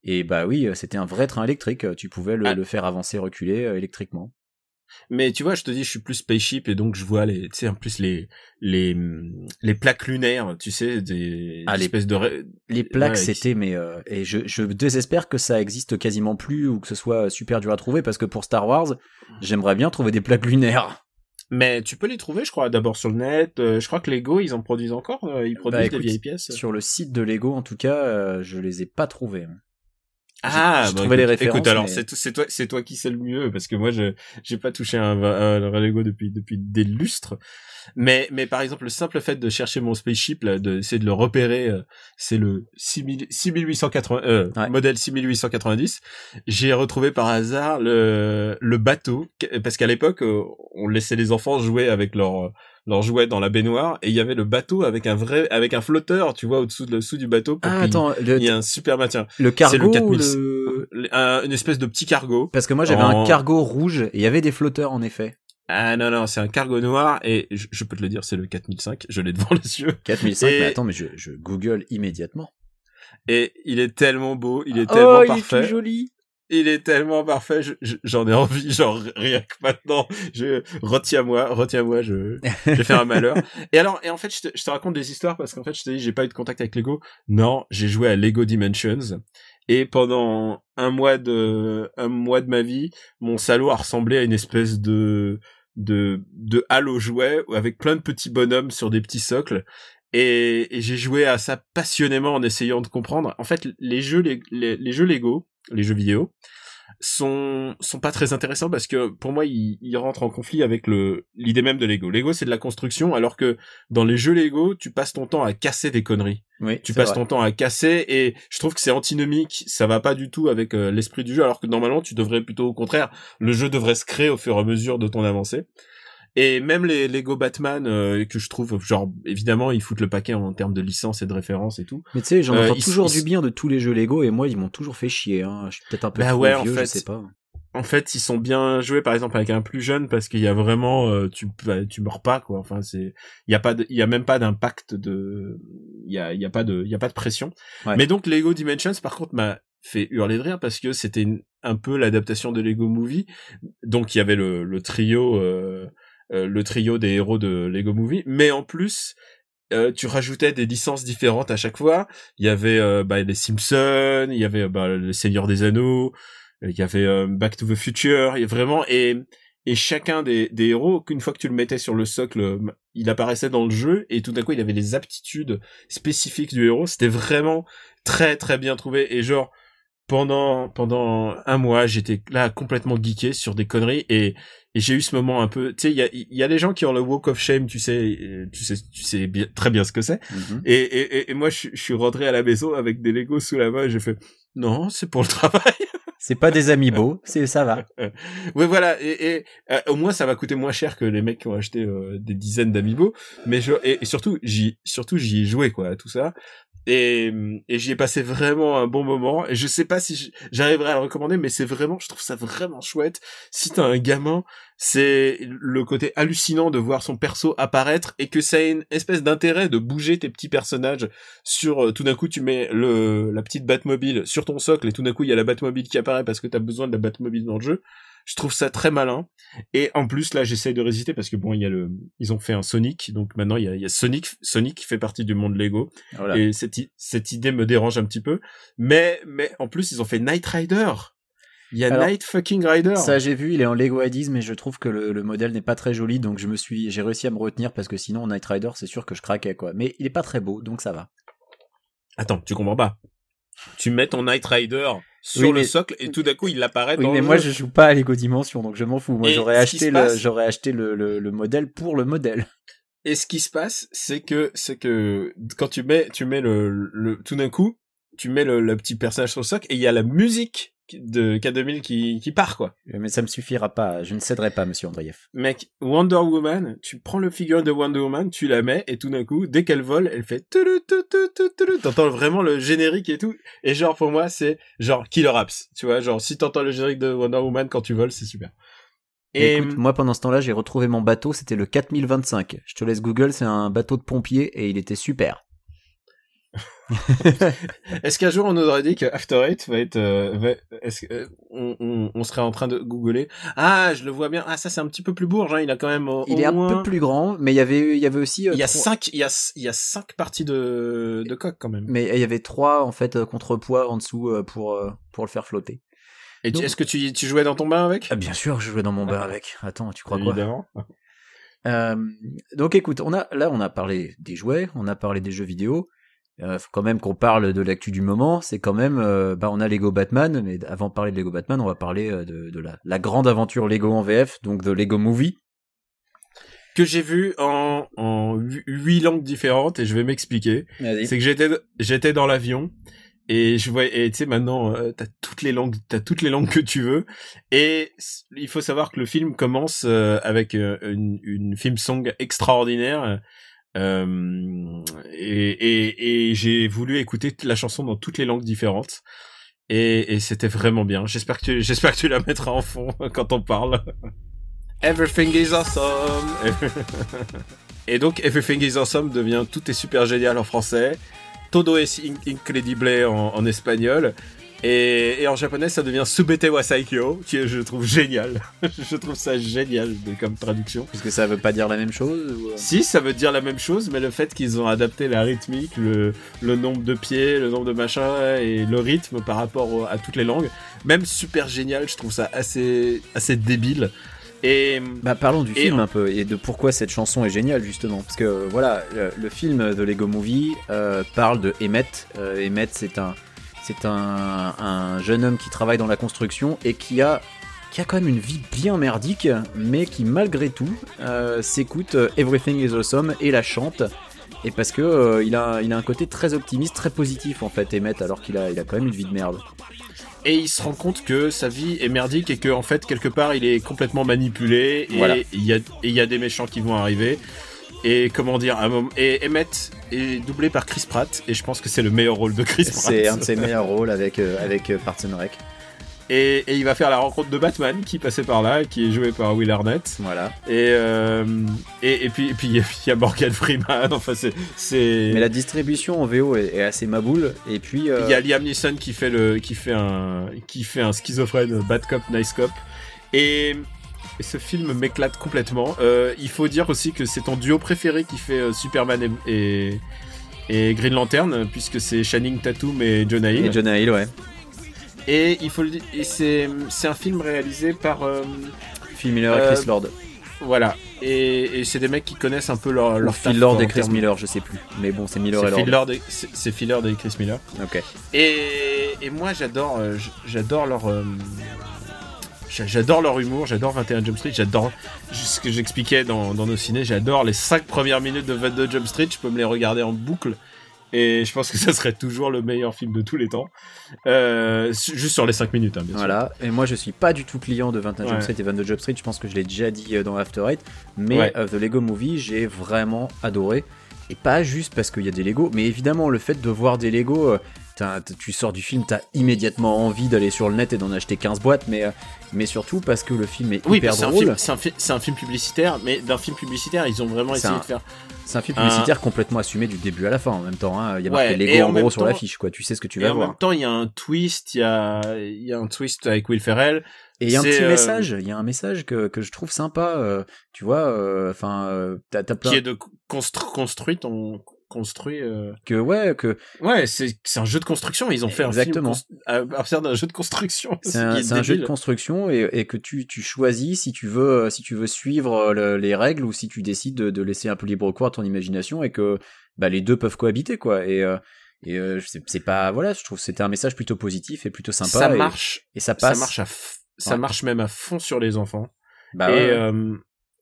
et bah oui, c'était un vrai train électrique. Tu pouvais le, Ah. le faire avancer, reculer euh, électriquement. Mais tu vois, je te dis, je suis plus spaceship et donc je vois les, tu sais, en plus les, les, les plaques lunaires, tu sais, des Ah, les- espèces de, Les plaques, Ouais, c'était mais euh, et je, je désespère que ça existe quasiment plus ou que ce soit super dur à trouver parce que pour Star Wars, j'aimerais bien trouver des plaques lunaires. mais tu peux les trouver, je crois, d'abord sur le net. euh, je crois que Lego, ils en produisent encore, euh, ils produisent Bah, des écoute, vieilles pièces. Sur le site de Lego, en tout cas, euh, je les ai pas trouvés. Ah, j'ai bah, trouvé les écoute, références, Écoute, alors mais- c'est, c'est toi, c'est toi qui sais le mieux parce que moi, je, j'ai pas touché un, un, un Lego depuis, depuis des lustres. Mais, mais par exemple, le simple fait de chercher mon spaceship, là, de, c'est de le repérer, euh, c'est le 6000 6880, euh, Ouais. modèle 6890. J'ai retrouvé par hasard le, le bateau, parce qu'à l'époque, euh, on laissait les enfants jouer avec leurs leurs jouets dans la baignoire et il y avait le bateau avec un vrai, avec un flotteur, tu vois, au-dessous de, dessous du bateau. pour Ah attends, le, il y a un super maintien. le cargo c'est le ou 4000. le... Un- une espèce de petit cargo. Parce que moi j'avais En- un cargo rouge et il y avait des flotteurs en effet. Ah non, non, c'est un cargo noir et je, je peux te le dire, c'est le 4005. Je l'ai devant les yeux. 4005, Et- mais attends, mais je, je google immédiatement. Et il est tellement beau, il est oh, tellement il est parfait. tout joli. Il est tellement parfait, je- je- j'en ai envie, genre rien que maintenant. Je retiens-moi, retiens-moi, je, je vais faire un malheur. Et alors, et en fait, je te, raconte des histoires parce qu'en fait, je te dis, j'ai pas eu de contact avec Lego. Non, j'ai joué à Lego Dimensions. Et pendant un mois de, un mois de ma vie, mon salaud a ressemblé à une espèce de, de, de halle aux jouets avec plein de petits bonhommes sur des petits socles. Et, j'ai joué à ça passionnément en essayant de comprendre. En fait, les jeux, les, les jeux Lego, les jeux vidéo, sont sont pas très intéressants parce que pour moi ils, ils rentrent en conflit avec le l'idée même de Lego. Lego c'est de la construction alors que dans les jeux Lego tu passes ton temps à casser des conneries. Oui, Tu passes vrai. ton temps à casser et je trouve que c'est antinomique. Ça va pas du tout avec euh, l'esprit du jeu alors que normalement tu devrais plutôt au contraire le jeu devrait se créer au fur et à mesure de ton avancée. Et même les Lego Batman euh, que je trouve genre évidemment ils foutent le paquet en termes de licence et de référence et tout. Mais tu sais, j'en Euh, entends ils- toujours ils- du bien de tous les jeux Lego et moi ils m'ont toujours fait chier. Hein. Je suis peut-être un peu Bah trop ouais, en je fait, sais pas. en fait, ils sont bien joués, par exemple, avec un plus jeune, parce qu'il y a vraiment, euh, tu, bah, tu meurs pas, quoi. Enfin, c'est, il y a pas, il y a même pas d'impact de, il y a, il y a pas de, il y a pas de pression. Ouais. Mais donc, Lego Dimensions, par contre, m'a fait hurler de rire parce que c'était un peu l'adaptation de Lego Movie. Donc, il y avait le, le trio, euh, euh, le trio des héros de Lego Movie, mais en plus, euh, tu rajoutais des licences différentes à chaque fois. Il y avait euh, bah, les Simpsons, il y avait bah, le Seigneur des Anneaux, il y avait euh, Back to the Future, il y vraiment et et chacun des, des héros, qu'une fois que tu le mettais sur le socle, euh, il apparaissait dans le jeu et tout d'un coup il avait les aptitudes spécifiques du héros. C'était vraiment très très bien trouvé et genre pendant pendant un mois j'étais là complètement geeké sur des conneries et et j'ai eu ce moment un peu tu sais il y a il y a les gens qui ont le walk of shame tu sais tu sais tu sais bien, très bien ce que c'est Mhm. et, et, et- et moi, je, suis- je suis rentré à la maison avec des Legos sous la main et j'ai fait, non, c'est pour le travail. C'est pas des amiibo, c'est ça va. oui, voilà. Et, et euh, au moins, ça va coûter moins cher que les mecs qui ont acheté euh, des dizaines d'amiibo. Mais je, et, et surtout, j'y, surtout, j'y ai joué, quoi, à tout ça. Et, et j'y ai passé vraiment un bon moment. Et je sais pas si j'arriverai à le recommander, mais c'est vraiment, je trouve ça vraiment chouette. Si t'as un gamin, c'est le côté hallucinant de voir son perso apparaître et que ça ait une espèce d'intérêt de bouger tes petits personnages sur, euh, tout d'un coup, tu mets le, la petite Batmobile sur ton socle et tout d'un coup, il y a la Batmobile qui apparaît parce que t'as besoin de la Batmobile dans le jeu. Je trouve ça très malin. Et en plus, là, j'essaye de résister parce que bon, il y a le, ils ont fait un Sonic, donc maintenant il y a, il y a Sonic, Sonic qui fait partie du monde Lego. Voilà. Et cette, cette idée me dérange un petit peu. Mais, mais en plus, ils ont fait Night Rider. Il y a Alors, Night fucking Rider. Ça j'ai vu, il est en Lego Ideas, mais je trouve que le, le modèle n'est pas très joli, donc je me suis, j'ai réussi à me retenir parce que sinon Night Rider, c'est sûr que je craquais quoi. Mais il est pas très beau, donc ça va. Attends, tu comprends pas. Tu mets ton Night Rider sur Oui, le mais- socle et tout d'un coup il apparaît Oui, dans mais le moi jeu. je joue pas à Lego Dimension, donc je m'en fous. Moi j'aurais acheté passe- j'aurais acheté le, le, le modèle pour le modèle. Et ce qui se passe, c'est que c'est que quand tu mets tu mets le, le tout d'un coup, tu mets le, le petit personnage sur le socle et il y a la musique de K2000 qui qui part quoi. Mais ça me suffira pas. Je ne céderai pas, Monsieur Andreev. Mec, Wonder Woman, tu prends le figure de Wonder Woman, tu la mets et tout d'un coup, dès qu'elle vole, elle fait t'entends vraiment le générique et tout. Et genre pour moi, c'est genre Killer Apps, tu vois, genre si t'entends le générique de Wonder Woman quand tu voles, c'est super. Et Écoute, moi pendant ce temps-là, j'ai retrouvé mon bateau. C'était le 4025. Je te laisse Google. C'est un bateau de pompier et il était super. est-ce qu'un jour on nous aurait dit que After Eight va être, euh, va- est-ce euh, on, on, on serait en train de googler? Ah, je le vois bien. Ah, ça c'est un petit peu plus bourge. Hein. Il a quand même. euh, Il est un peu plus grand, mais il y avait, il y avait aussi. euh, Il y a trois- cinq, il y a, il y a cinq parties de de coque quand même. Mais il y avait trois en fait contrepoids en dessous pour pour le faire flotter. Et Donc- est-ce que tu, tu jouais dans ton bain avec? Ah, bien sûr, je jouais dans mon bain avec. Attends, tu crois quoi? Euh, donc écoute, on a là on a parlé des jouets, on a parlé des jeux vidéo. Euh, faut quand même qu'on parle de l'actu du moment. C'est quand même, euh, bah on a Lego Batman, mais avant de parler de Lego Batman, on va parler euh, de, de la, la grande aventure Lego en VF, donc de Lego Movie. que j'ai vu en, en hu- huit langues différentes et je vais m'expliquer. C'est que j'étais j'étais dans l'avion et je vois et tu sais maintenant euh, t'as toutes les langues t'as toutes les langues que tu veux et il faut savoir que le film commence euh, avec euh, une, une film song extraordinaire euh, et, et, et j'ai voulu écouter la chanson dans toutes les langues différentes. Et, et c'était vraiment bien. J'espère que tu j'espère que tu la mettras en fond quand on parle. Everything is awesome. Et donc Everything is awesome devient tout est super génial en français, todo es in- incredible en, en espagnol, et, et en japonais ça devient subete wa saikyo, qui je trouve génial. je trouve ça génial comme traduction. Parce que ça veut pas dire la même chose ou, euh Si, ça veut dire la même chose, mais le fait qu'ils ont adapté la rythmique, le, le nombre de pieds, le nombre de machins et le rythme par rapport au- à toutes les langues, même super génial, je trouve ça assez, assez débile. Et Bah parlons du Et film un peu et de pourquoi cette chanson est géniale justement parce que voilà le, le film de Lego Movie euh, parle de Emmett. Euh, Emmett c'est un c'est un, un jeune homme qui travaille dans la construction et qui a qui a quand même une vie bien merdique mais qui malgré tout euh, s'écoute euh, Everything is Awesome et la chante et parce que euh, il a il a un côté très optimiste très positif en fait Emmett alors qu'il a il a quand même une vie de merde. et il se rend compte que sa vie est merdique et que en fait quelque part il est complètement manipulé et Voilà. il y a et il y a des méchants qui vont arriver et comment dire un et Emmett est doublé par Chris Pratt et je pense que c'est le meilleur rôle de Chris Pratt C'est un de ses meilleurs rôles avec euh, avec euh, Parks and Rec. et, et il va faire la rencontre de Batman qui passait par là qui est joué par Will Arnett Voilà. et euh, et, et puis et puis il y a- Morgan Freeman enfin c'est c'est Mais la distribution en VO est, est assez maboule. Et puis, euh, Il y a Liam Neeson qui fait le, qui fait un, qui fait un schizophrène bad cop, nice cop. Et, et ce film m'éclate complètement. Euh, il faut dire aussi que c'est ton duo préféré qui fait euh, Superman et, et, et Green Lantern, puisque c'est Channing Tatum et Jonah Hill. et Jonah Hill, ouais. Et il faut le dire, c'est, un film réalisé par, euh, Phil Miller et Euh, Chris Lord. voilà. Et, et c'est des mecs qui connaissent un peu leur, leur Phil Lord et Chris Miller, je sais plus. Mais bon, c'est Miller et Lord. Lord c'est, Phil Lord et Chris Miller. Ok. Et, et moi j'adore euh, j'adore leur euh, j'adore leur humour, j'adore 21 Jump Street, j'adore ce que j'expliquais dans, dans nos ciné, j'adore les 5 premières minutes de 22 Jump Street, je peux me les regarder en boucle et je pense que ça serait toujours le meilleur film de tous les temps. Euh, juste sur les 5 minutes hein, bien sûr. Voilà. Et moi, je suis pas du tout client de 21 Jump. Street et 22 Jump Street. Je pense que je l'ai déjà dit euh, dans After Eight. Mais Ouais. euh, The Lego Movie, j'ai vraiment adoré. Et pas juste parce qu'il y a des Lego, mais évidemment, le fait de voir des Lego. euh, tu sors du film, t'as immédiatement envie d'aller sur le net et d'en acheter 15 boîtes, mais, euh, mais surtout parce que le film est Oui, hyper drôle. film, c'est, un film publicitaire, mais d'un film publicitaire, ils ont vraiment essayé un- de faire. C'est un film Un- publicitaire complètement assumé du début à la fin en même temps. hein. Il y a Ouais, marqué et Lego en en gros sur temps- l'affiche, quoi. Tu sais ce que tu et vas en voir. même temps, il y a un twist, il y a, il y a un twist avec Will Ferrell. Et il y a un petit euh, message, il y a un message que, que je trouve sympa, euh, tu vois, euh, enfin, euh, t'as t'as plein qui est de constru- construit ton construit euh, que ouais, que ouais c'est un jeu de construction ils ont fait Exactement. un film à partir d'un jeu de construction c'est ce un, jeu de construction et, et que tu, tu choisis si tu veux si tu veux suivre euh, le- les règles ou si tu décides de, de laisser un peu libre cours à ton imagination et que bah, les deux peuvent cohabiter quoi. Et, euh, Et euh, c'est pas voilà, je trouve c'était un message plutôt positif et plutôt sympa. ça et, marche, et ça passe. ça marche à, f- ça Ouais. marche même à fond sur les enfants. Bah et, ouais,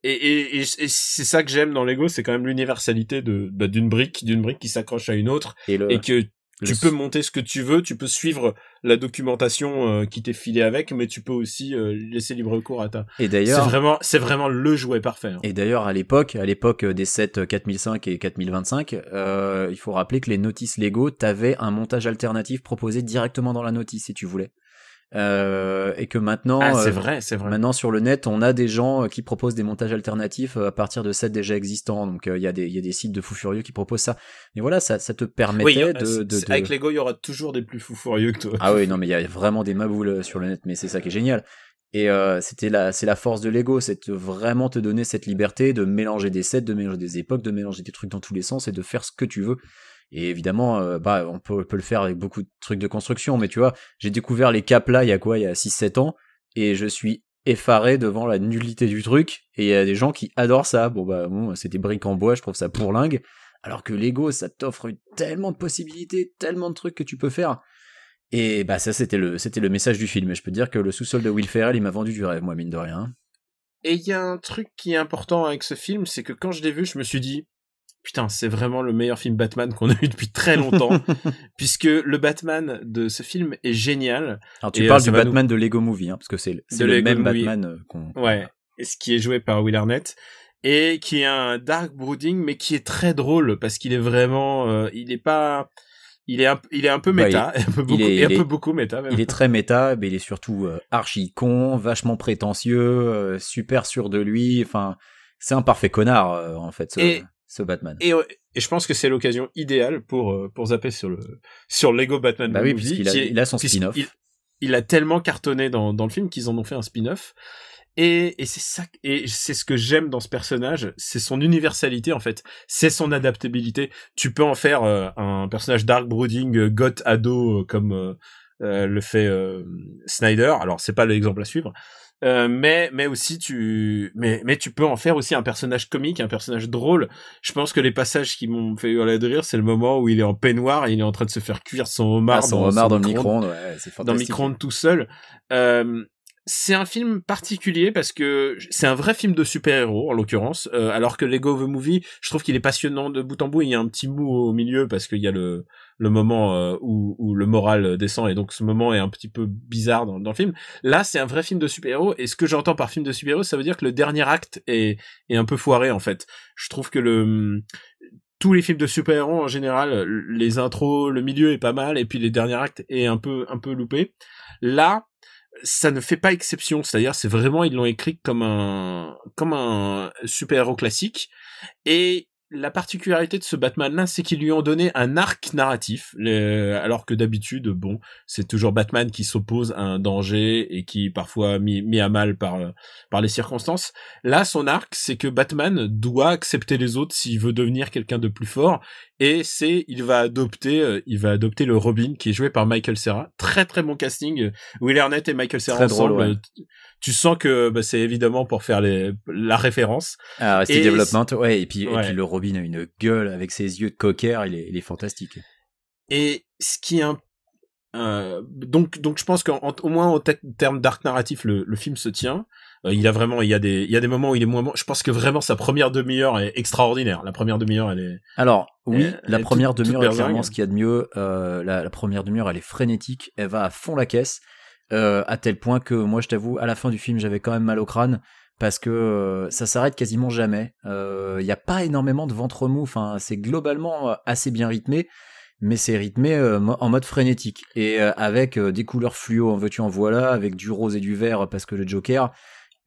et, et, et, et c'est ça que j'aime dans Lego, c'est quand même l'universalité de bah, d'une brique, d'une brique qui s'accroche à une autre et le, et que tu peux monter ce que tu veux, tu peux suivre la documentation euh, qui t'est filée avec, mais tu peux aussi euh, laisser libre cours à ta. et C'est d'ailleurs vraiment, c'est vraiment le jouet parfait. hein. Et d'ailleurs, à l'époque, à l'époque des sets 4005 et 4025, euh, il faut rappeler que les notices Lego, t'avais un montage alternatif proposé directement dans la notice si tu voulais. Euh, et que maintenant, Ah, c'est euh, vrai, c'est vrai. maintenant sur le net, on a des gens euh, qui proposent des montages alternatifs euh, à partir de sets déjà existants. Donc euh, il y a des il y a des sites de fous furieux qui proposent ça. Et voilà, ça ça te permettait Oui, de, de, avec Lego, il y aura toujours des plus fous furieux que toi. ah oui, non, mais il y a vraiment des maboules sur le net, mais c'est ça qui est génial. Et euh, c'était la, c'est la force de Lego, c'est de vraiment te donner cette liberté de mélanger des sets, de mélanger des époques, de mélanger des trucs dans tous les sens et de faire ce que tu veux. Et évidemment, euh, bah, on peut, le faire avec beaucoup de trucs de construction, mais tu vois, j'ai découvert les caps là il y a quoi, il y a 6-7 ans, et je suis effaré devant la nullité du truc, et il y a des gens qui adorent ça. Bon bah, bon, c'est des briques en bois, je trouve ça pourlingue. Alors que Lego, ça t'offre tellement de possibilités, tellement de trucs que tu peux faire. Et bah ça c'était le c'était le message du film. Et je peux dire que le sous-sol de Will Ferrell, il m'a vendu du rêve, moi mine de rien. Et il y a un truc qui est important avec ce film, c'est que quand je l'ai vu, je me suis dit, putain, c'est vraiment le meilleur film Batman qu'on a eu depuis très longtemps, puisque le Batman de ce film est génial. Alors tu Et, parles euh, du Batman de Lego Movie, hein, parce que c'est le Lego même Movie. Batman euh, qu'on. Ouais. Et ce qui est joué par Will Arnett. Et qui est un dark brooding, mais qui est très drôle, parce qu'il est vraiment, euh, il est pas, il est un, il est un peu Bah, méta, un peu beaucoup, est- et un il peu est- beaucoup méta même. Il est très méta, mais il est surtout euh, archi con, vachement prétentieux, euh, super sûr de lui. Enfin, c'est un parfait connard euh, en fait, ce, Et- ce Batman. Et, je pense que c'est l'occasion idéale pour euh, pour zapper sur le sur Lego Batman. Bah oui, Movie, puisqu'il a, qui est- il a son spin-off. Il, il a tellement cartonné dans dans le film qu'ils en ont fait un spin-off. Et, et c'est ça et c'est ce que j'aime dans ce personnage, c'est son universalité en fait, c'est son adaptabilité. Tu peux en faire euh, un personnage dark brooding, euh, goth ado euh, comme le fait Snyder. Alors c'est pas l'exemple à suivre, euh, mais mais aussi tu mais mais tu peux en faire aussi un personnage comique, un personnage drôle. Je pense que les passages qui m'ont fait hurler de rire, c'est le moment où il est en peignoir et il est en train de se faire cuire son homard Ah, son dans, homard dans le micro-ondes- ouais, c'est dans le fantastique. micro-ondes tout seul. Euh, c'est un film particulier parce que c'est un vrai film de super-héros en l'occurrence, euh, alors que Lego The Movie, je trouve qu'il est passionnant de bout en bout. Il y a un petit mou au milieu parce qu'il y a le le moment euh, où, où le moral descend et donc ce moment est un petit peu bizarre dans, dans le film. Là, c'est un vrai film de super-héros et ce que j'entends par film de super-héros, ça veut dire que le dernier acte est est un peu foiré en fait. Je trouve que le tous les films de super-héros en général, les intros, le milieu est pas mal et puis les derniers actes est un peu un peu loupé. Là, ça ne fait pas exception, c'est-à-dire c'est vraiment ils l'ont écrit comme un comme un super-héros classique. Et la particularité de ce Batman-là, c'est qu'ils lui ont donné un arc narratif, alors que d'habitude, bon, c'est toujours Batman qui s'oppose à un danger et qui est parfois mis, mis à mal par par les circonstances. Là, son arc, c'est que Batman doit accepter les autres s'il veut devenir quelqu'un de plus fort, et c'est il va adopter euh, il va adopter le Robin qui est joué par Michael Cera. Très très bon casting. Will Arnett et Michael drôle, ensemble. ouais. euh, Tu sens que bah, c'est évidemment pour faire les, la référence. Ah, Et Development, ouais, et puis, et puis le Robin a une gueule avec ses yeux de cocker, il est, il est fantastique. Et ce qui est un euh, donc donc je pense qu'au moins en te- termes d'arc narratif le, le film se tient il a vraiment il y a des il y a des moments où il est moins bon je pense que vraiment sa première demi-heure est extraordinaire la première demi-heure elle est Alors, oui, Euh, la elle première demi-heure est clairement berzingue. ce qu'il y a de mieux. Euh, la, la première demi-heure, elle est frénétique, elle va à fond la caisse, euh, à tel point que moi, je t'avoue, à la fin du film, j'avais quand même mal au crâne parce que euh, ça s'arrête quasiment jamais. Il n'y a pas énormément de ventre mou. Enfin, c'est globalement euh, assez bien rythmé, mais c'est rythmé euh, en mode frénétique et euh, avec euh, des couleurs fluo en veux-tu en voilà, avec du rose et du vert parce que le Joker.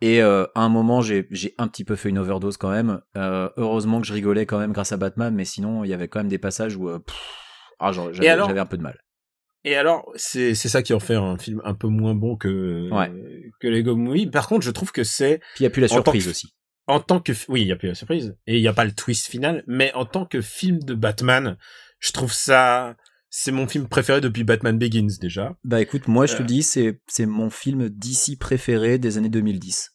Et euh, à un moment, j'ai j'ai un petit peu fait une overdose quand même. Euh, heureusement que je rigolais quand même grâce à Batman, mais sinon, il y avait quand même des passages où euh, pff, ah, j'avais un peu de mal. et alors c'est c'est ça qui en fait un film un peu moins bon que Ouais. que Lego Movie par contre je trouve que c'est Puis il n'y a plus la surprise que- aussi. en tant que oui il y a plus la surprise et il y a pas le twist final mais en tant que film de Batman je trouve ça c'est mon film préféré depuis Batman Begins déjà Bah écoute, moi je te Euh. dis, c'est c'est mon film d'ici préféré des années 2010.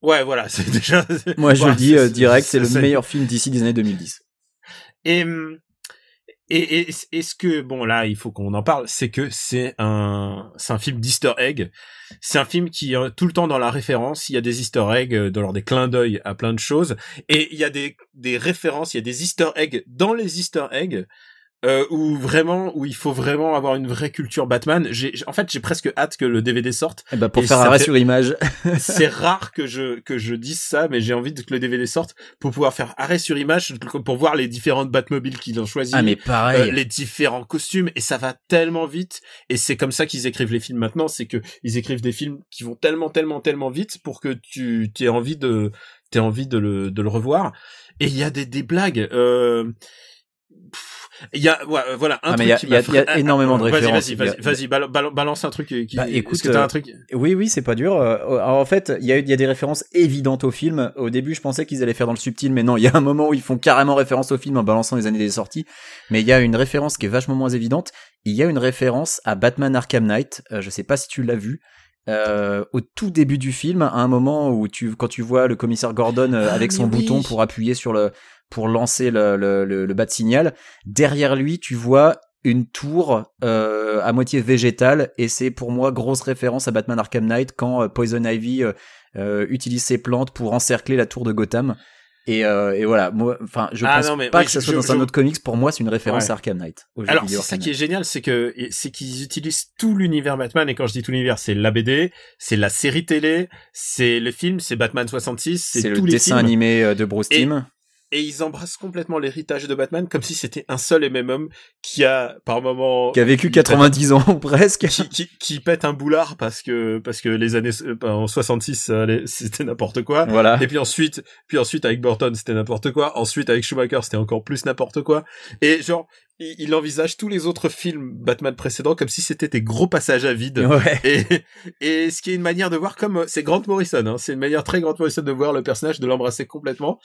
ouais voilà c'est déjà Moi je le dis euh, direct, c'est le meilleur film d'ici des années 2010. Et, hum, et, et, et ce que bon là il faut qu'on en parle, c'est que c'est un c'est un film d'Easter egg. C'est un film qui est tout le temps dans la référence. Il y a des Easter eggs, euh, dans des clins d'œil à plein de choses, et il y a des des références. Il y a des Easter eggs dans les Easter eggs euh, où vraiment où il faut vraiment avoir une vraie culture Batman. J'ai en fait j'ai presque hâte que le DVD sorte. Eh ben pour Et faire ça arrêt fait- sur image. C'est rare que je que je dise ça, mais j'ai envie que le DVD sorte pour pouvoir faire arrêt sur image pour voir les différentes Batmobiles qu'ils ont choisies. ah mais pareil. euh, les différents costumes et ça va tellement vite et c'est comme ça qu'ils écrivent les films maintenant c'est que ils écrivent des films qui vont tellement tellement tellement vite pour que tu aies envie de t'aies envie de le de le revoir et il y a des des blagues euh, il y a ouais, euh, voilà un Ah, mais truc il y a- qui il y a- m'a il y a fra- énormément de références. vas-y vas-y vas-y bal- bal- balance un truc qui Bah, est-ce écoute, que t'as euh, un truc Oui, oui, c'est pas dur. Euh, alors, en fait, il y a, il y a des références évidentes au film. Au début, je pensais qu'ils allaient faire dans le subtil, mais non, il y a un moment où ils font carrément référence au film en balançant les années des sorties. Mais il y a une référence qui est vachement moins évidente. Il y a une référence à Batman Arkham Knight. Euh, je sais pas si tu l'as vu. Euh, au tout début du film, à un moment où tu, quand tu vois le commissaire Gordon euh, Ah, avec son oui. bouton pour appuyer sur le, pour lancer le, le, le, le bat signal, derrière lui, tu vois une tour euh, à moitié végétale et c'est pour moi grosse référence à Batman Arkham Knight quand euh, Poison Ivy euh, euh, utilise ses plantes pour encercler la tour de Gotham. Et, euh, et voilà. Moi enfin je Ah pense non, mais pas oui, que ça je- soit dans je- un autre comics. Pour moi c'est une référence Ouais. à Arkham Knight Alors c'est ça qui est génial, c'est que c'est qu'ils utilisent tout l'univers Batman et quand je dis tout l'univers, c'est la BD, c'est la série télé, c'est le film, c'est Batman 66, c'est c'est le tous les dessin films. animé euh, de Bruce Timm et ils embrassent complètement l'héritage de Batman comme si c'était un seul et même homme qui a par moment qui a vécu qui pète- 90 ans presque qui, qui, qui pète un boulard parce que parce que les années euh, en 66 ça allait- c'était n'importe quoi. voilà Et puis ensuite, puis ensuite avec Burton c'était n'importe quoi. Ensuite avec Schumacher c'était encore plus n'importe quoi. Et genre il, envisage tous les autres films Batman précédents comme si c'était des gros passages à vide. ouais Et, et ce qui est une manière de voir comme c'est Grant Morrison, hein, c'est une manière très Grant Morrison de voir le personnage, de l'embrasser complètement.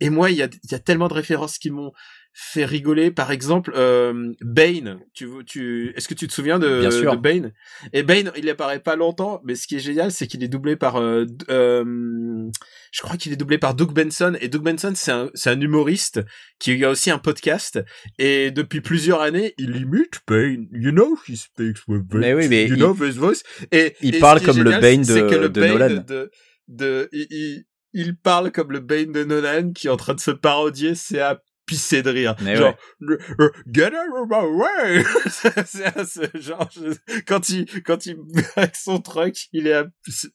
Et moi, il y a, il y a tellement de références qui m'ont fait rigoler. Par exemple, euh, Bane. Tu, tu, est-ce que tu te souviens de, Bien sûr. de Bane? Et Bane, il apparaît pas longtemps, mais ce qui est génial, c'est qu'il est doublé par, euh, euh, je crois qu'il est doublé par Doug Benson. Et Doug Benson, c'est un, c'est un humoriste qui a aussi un podcast. Et depuis plusieurs années, il imite Bane. You know, he speaks with Bane. Mais oui, mais you il- know his voice. Et il et parle comme le Bane de- que le de Bane Nolan. De, de, il, il, il parle comme le Bane de Nolan qui est en train de se parodier. C'est à pisser de rire. Mais genre, le- euh, get out of my way! c'est, genre, je- quand il, quand il, avec son truck, il est à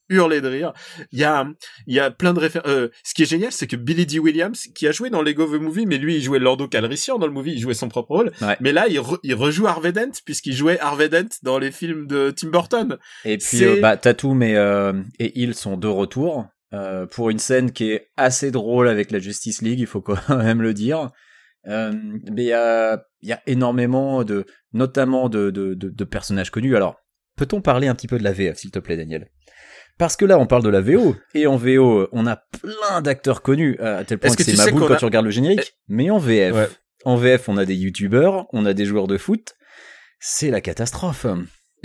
hurler de rire. Il y a, il y a plein de références. Euh, ce qui est génial, c'est que Billy D. Williams, qui a joué dans Lego The Movie, mais lui, il jouait Lordo Calrissian dans le movie, il jouait son propre rôle. Ouais. Mais là, il, re- il rejoue Harvey Dent, puisqu'il jouait Harvey Dent dans les films de Tim Burton. Et puis, euh, bah, Tatum et, euh, et Hill sont de retour euh, pour une scène qui est assez drôle avec la Justice League, il faut quand même le dire. Euh, mais il y a, y a énormément de, notamment de, de, de, de personnages connus. Alors, peut-on parler un petit peu de la VF, s'il te plaît, Daniel? Parce que là, on parle de la VO, et en VO, on a plein d'acteurs connus, à tel point Est-ce que, que c'est ma boule quand a- tu regardes le générique. Mais en VF, Ouais. en VF, on a des youtubeurs, on a des joueurs de foot. C'est la catastrophe.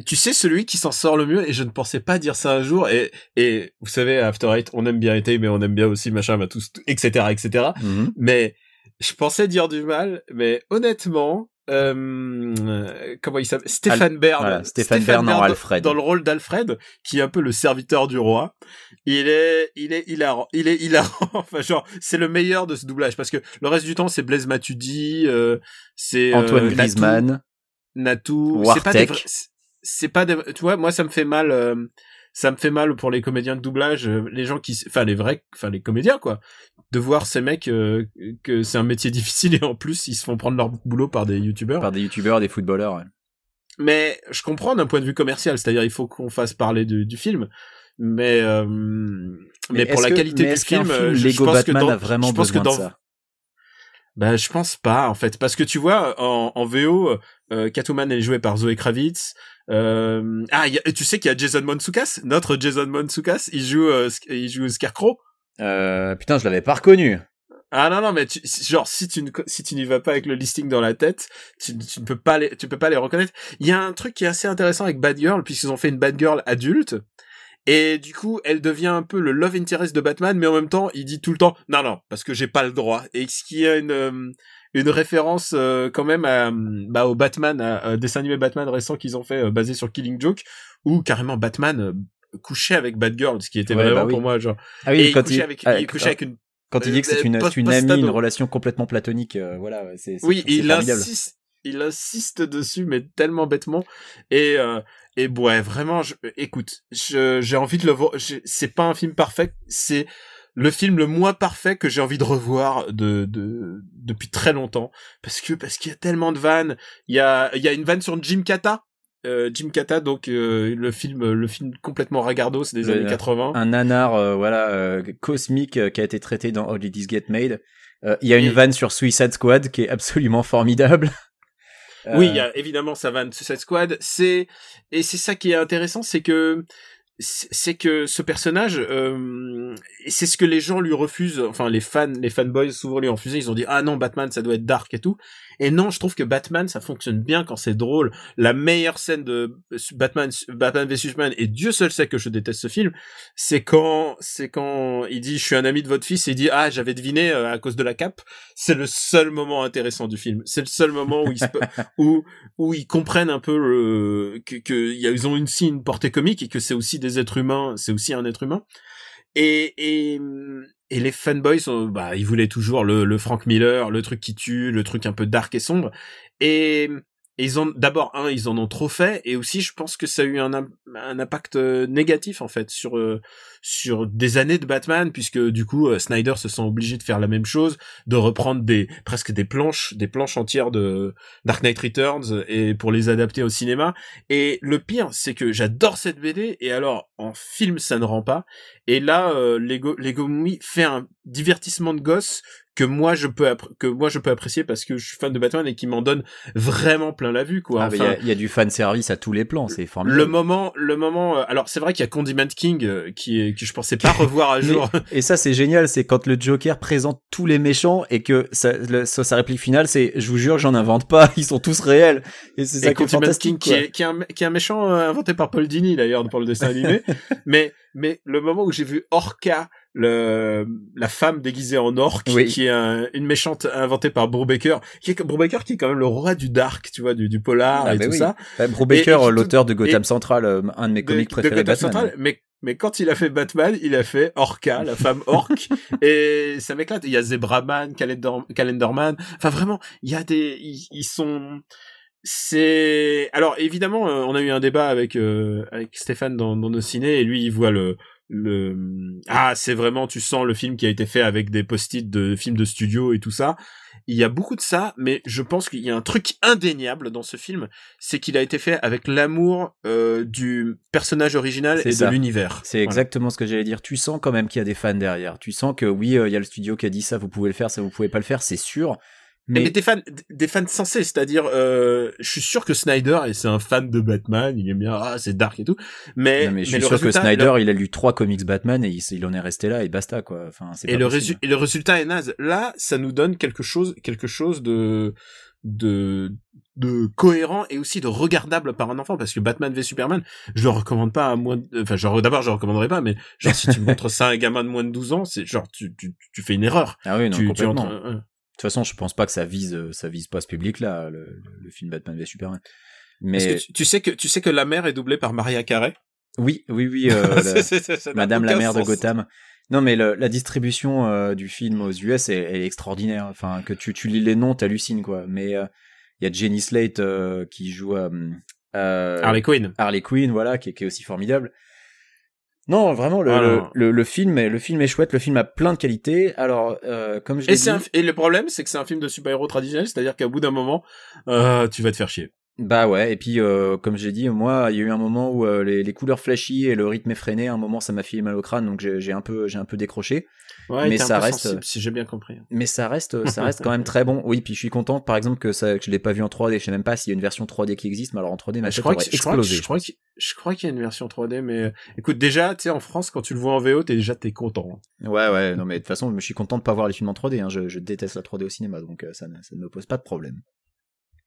Tu sais celui qui s'en sort le mieux et je ne pensais pas dire ça un jour et et vous savez After Eight on aime bien été mais on aime bien aussi machin bah, tous etc etc Mhm. mais je pensais dire du mal mais honnêtement euh, comment il s'appelle? Stéphane Bern voilà, Stéphane Bern Alfred. dans le rôle d'Alfred qui est un peu le serviteur du roi il est il est hilarant il est hilarant enfin genre c'est le meilleur de ce doublage parce que le reste du temps c'est Blaise Matuidi euh, c'est euh, Antoine Natou. Griezmann. Natou, c'est pas des vrais- c'est- pas des, tu vois, moi ça me fait mal, euh, ça me fait mal pour les comédiens de doublage, euh, les gens qui, enfin les vrais, enfin les comédiens quoi, de voir ces mecs euh, que c'est un métier difficile et en plus ils se font prendre leur boulot par des youtubeurs. par des youtubeurs, des footballeurs. ouais. Mais je comprends d'un point de vue commercial, c'est-à-dire il faut qu'on fasse parler du, du film. Mais euh, mais, pour la que- qualité mais du film, euh, je, je Lego pense Batman que dans, a vraiment je pense que besoin dans, de ça? Bah, je pense pas, en fait. Parce que tu vois, en, en VO, euh, Catwoman est jouée par Zoé Kravitz. Euh, ah, il y a- tu sais qu'il y a Jason Mantzoukas, notre Jason Mantzoukas, il joue, euh, il joue Scarecrow? euh, Putain, je l'avais pas reconnu. Ah non non mais tu, genre si tu ne si tu n'y vas pas avec le listing dans la tête, tu, tu ne peux pas les tu peux pas les reconnaître. Il y a un truc qui est assez intéressant avec Bad Girl puisqu'ils ont fait une Bad Girl adulte et du coup elle devient un peu le love interest de Batman mais en même temps il dit tout le temps non non parce que j'ai pas le droit et ce qui a une euh, une référence euh, quand même à, bah, au Batman, à, à dessin animé Batman récent qu'ils ont fait euh, basé sur Killing Joke, où carrément Batman euh, couchait avec Batgirl, ce qui était Ouais, vraiment bah oui. pour moi genre. Ah oui, et il quand couchait il, avec, ah, il couchait avec une. quand il dit que c'est euh, une, une amie, une relation complètement platonique, euh, voilà, c'est Oui, il formidable. insiste, il insiste dessus, mais tellement bêtement. Et euh, et ouais, vraiment, je, écoute, j'ai envie de le voir. C'est pas un film parfait, c'est le film le moins parfait que j'ai envie de revoir de, de depuis très longtemps parce que parce qu'il y a tellement de vannes. Il y a il y a une vanne sur Jim Kata. Euh, Jim Kata, donc euh, le film, le film complètement ragardos des années 80. un nanar euh, voilà euh, cosmique euh, qui a été traité dans Holidays Get Made. Euh, Il y a une Et- vanne sur Suicide Squad qui est absolument formidable. Oui, il y a évidemment sa vanne Suicide Squad. C'est et c'est ça qui est intéressant, c'est que c'est que ce personnage, euh, c'est ce que les gens lui refusent. Enfin, les fans, les fanboys souvent lui refusé. Ils ont dit ah non, Batman, ça doit être dark et tout. Et non, je trouve que Batman, ça fonctionne bien quand c'est drôle. La meilleure scène de Batman, Batman vs Superman, et Dieu seul sait que je déteste ce film, c'est quand, c'est quand il dit je suis un ami de votre fils et il dit ah j'avais deviné euh, à cause de la cape. C'est le seul moment intéressant du film. C'est le seul moment où ils se, où où ils comprennent un peu le, que, que ils ont aussi une portée comique et que c'est aussi des êtres humains, c'est aussi un être humain. Et, et, et les fanboys, bah, ils voulaient toujours le, le Frank Miller, le truc qui tue, le truc un peu dark et sombre. Et, ils ont, d'abord, un, ils en ont trop fait, et aussi, je pense que ça a eu un, un impact euh, négatif, en fait, sur, euh, sur des années de Batman, puisque, du coup, euh, Snyder se sent obligé de faire la même chose, de reprendre des, presque des planches, des planches entières de Dark Knight Returns, et pour les adapter au cinéma. Et le pire, c'est que j'adore cette BD, et alors, en film, ça ne rend pas. Et là, euh, Lego, Lego Movie fait un divertissement de gosse que moi je peux que moi je peux apprécier parce que je suis fan de Batman et qui m'en donne vraiment plein la vue quoi. ah, il y Enfin, a- il y, a du fan service à tous les plans, c'est formidable. le moment, le moment. euh, alors c'est vrai qu'il y a Condiment King euh, qui est que je pensais pas revoir à Mais- jour. Et ça, c'est génial, c'est quand le Joker présente tous les méchants et que sa, le- sa, sa réplique finale, c'est « Je vous jure, j'en invente pas, ils sont tous réels !» Et c'est ça et qui est fantastique, King qui quoi. est, qui est un, qui est un méchant euh, inventé par Paul Dini d'ailleurs pour le dessin animé. mais mais le moment où j'ai vu Orca, le la femme déguisée en orque, Oui. qui est un- une méchante inventée par Brubaker, qui est Brubaker qui est quand même le roi du dark, tu vois, du, du polar Ah, et tout oui. ça. Bah, Brubaker, l'auteur de Gotham et- Central, euh, un de mes comics préférés de Gotham Batman. Central, mais mais quand il a fait Batman, il a fait Orca, la femme orque, et ça m'éclate. Il y a Zebraman, Calendar, Calendarman. Enfin vraiment, il y a des, ils, ils sont. C'est alors évidemment, euh, on a eu un débat avec euh, avec Stéphane dans, dans nos ciné et lui il voit le le ah c'est vraiment tu sens le film qui a été fait avec des post-it de films de studio et tout ça. Il y a beaucoup de ça, mais je pense qu'il y a un truc indéniable dans ce film, c'est qu'il a été fait avec l'amour euh, du personnage original et ça. de l'univers. C'est Voilà. exactement ce que j'allais dire. Tu sens quand même qu'il y a des fans derrière. Tu sens que oui, euh, il y a le studio qui a dit ça, vous pouvez le faire, ça vous pouvez pas le faire, c'est sûr. Mais, Mais, des fans, des fans sensés, c'est-à-dire, euh, je suis sûr que Snyder, et c'est un fan de Batman, il aime bien, ah, c'est dark et tout, mais, Non, mais je mais suis le sûr que Snyder, le- il a lu trois comics Batman et il, il en est resté là et basta quoi. Enfin, c'est et pas le, résu- et le résultat est naze. Là, ça nous donne quelque chose, quelque chose de, de, de cohérent et aussi de regardable par un enfant, parce que Batman v Superman, je le recommande pas à moins de, enfin, genre, d'abord, je le recommanderais pas, mais genre, si tu montres ça à un gamin de moins de 12 ans, c'est genre, tu, tu, tu fais une erreur. Ah oui, non, tu, tu complètement. entres- euh, toute façon, je pense pas que ça vise, euh, ça vise pas ce public-là, le, le- le film Batman v Superman. Mais que tu, tu sais que, tu sais que la mère est doublée par Maria Carey? oui, oui, oui, euh, ça Madame la mère de. Gotham. Non, mais le- la distribution euh, du film aux US est, elle est extraordinaire. Enfin, que tu, tu lis les noms, t'hallucines quoi. Mais euh, il y a Jenny Slate euh, qui joue Harley Quinn. Harley Quinn, voilà, qui, qui est aussi formidable. Non, vraiment, le, le, non. le, le film est, le film est chouette, le film a plein de qualités. Alors, euh, comme je Et, c'est dit, un- et le problème, c'est que c'est un film de super-héros traditionnel, c'est-à-dire qu'à bout d'un moment, euh, tu vas te faire chier. Bah ouais, et puis euh, comme j'ai dit, moi, il y a eu un moment où euh, les, les couleurs flashy et le rythme effréné, à un moment ça m'a fait mal au crâne, donc j'ai j'ai un peu, j'ai un peu décroché. Ouais, Mais ça reste- sensible, si j'ai bien compris. Mais ça reste, ça reste quand même très bon. Oui, puis je suis content, par exemple, que ça, que je l'ai pas vu en 3D. Je sais même pas s'il y a une version 3D qui existe, mais alors en 3D, ma je crois, aurait que, je, crois que, explosé. je, crois que, je crois qu'il y a une version 3D, mais euh, écoute, déjà, tu sais, en France, quand tu le vois en VO, t'es déjà t'es content. Ouais, ouais, non mais de toute façon, je suis content de pas voir les films en 3D. Hein. Je, je déteste la 3D au cinéma, donc euh, ça, ne- ça ne me pose pas de problème.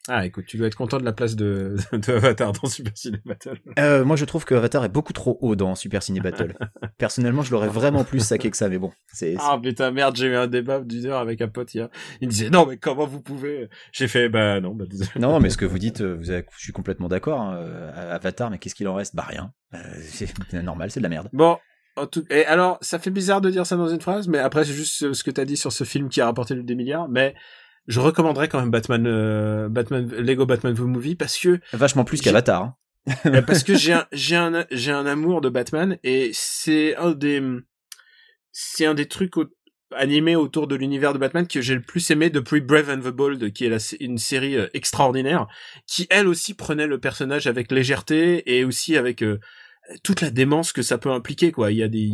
Ah, écoute, tu dois être content de la place de, de Avatar dans Super Ciné Battle. Euh, moi, je trouve que Avatar est beaucoup trop haut dans Super Ciné Battle. Personnellement, je l'aurais vraiment plus saqué que ça, mais bon, c'est. Ah putain, merde, j'ai eu un débat d'une heure avec un pote hier. Il me disait, non, mais comment vous pouvez? J'ai fait, bah non, bah désolé. Non, mais ce que vous dites, euh, vous avez- je suis complètement d'accord. hein, euh, Avatar, mais qu'est-ce qu'il en reste? Bah rien. Euh, c'est normal, c'est de la merde. Bon, en tout... et alors, ça fait bizarre de dire ça dans une phrase, mais après, c'est juste ce que t'as dit sur ce film qui a rapporté le des milliards, mais je recommanderais quand même Batman, euh, Batman, Lego Batman The Movie parce que Vachement plus qu'Avatar. hein. Euh, parce que j'ai un j'ai un j'ai un amour de Batman et c'est un des c'est un des trucs au- animés autour de l'univers de Batman que j'ai le plus aimé depuis Brave and the Bold qui est la, une série euh, extraordinaire qui elle aussi prenait le personnage avec légèreté et aussi avec euh, toute la démence que ça peut impliquer quoi il y a des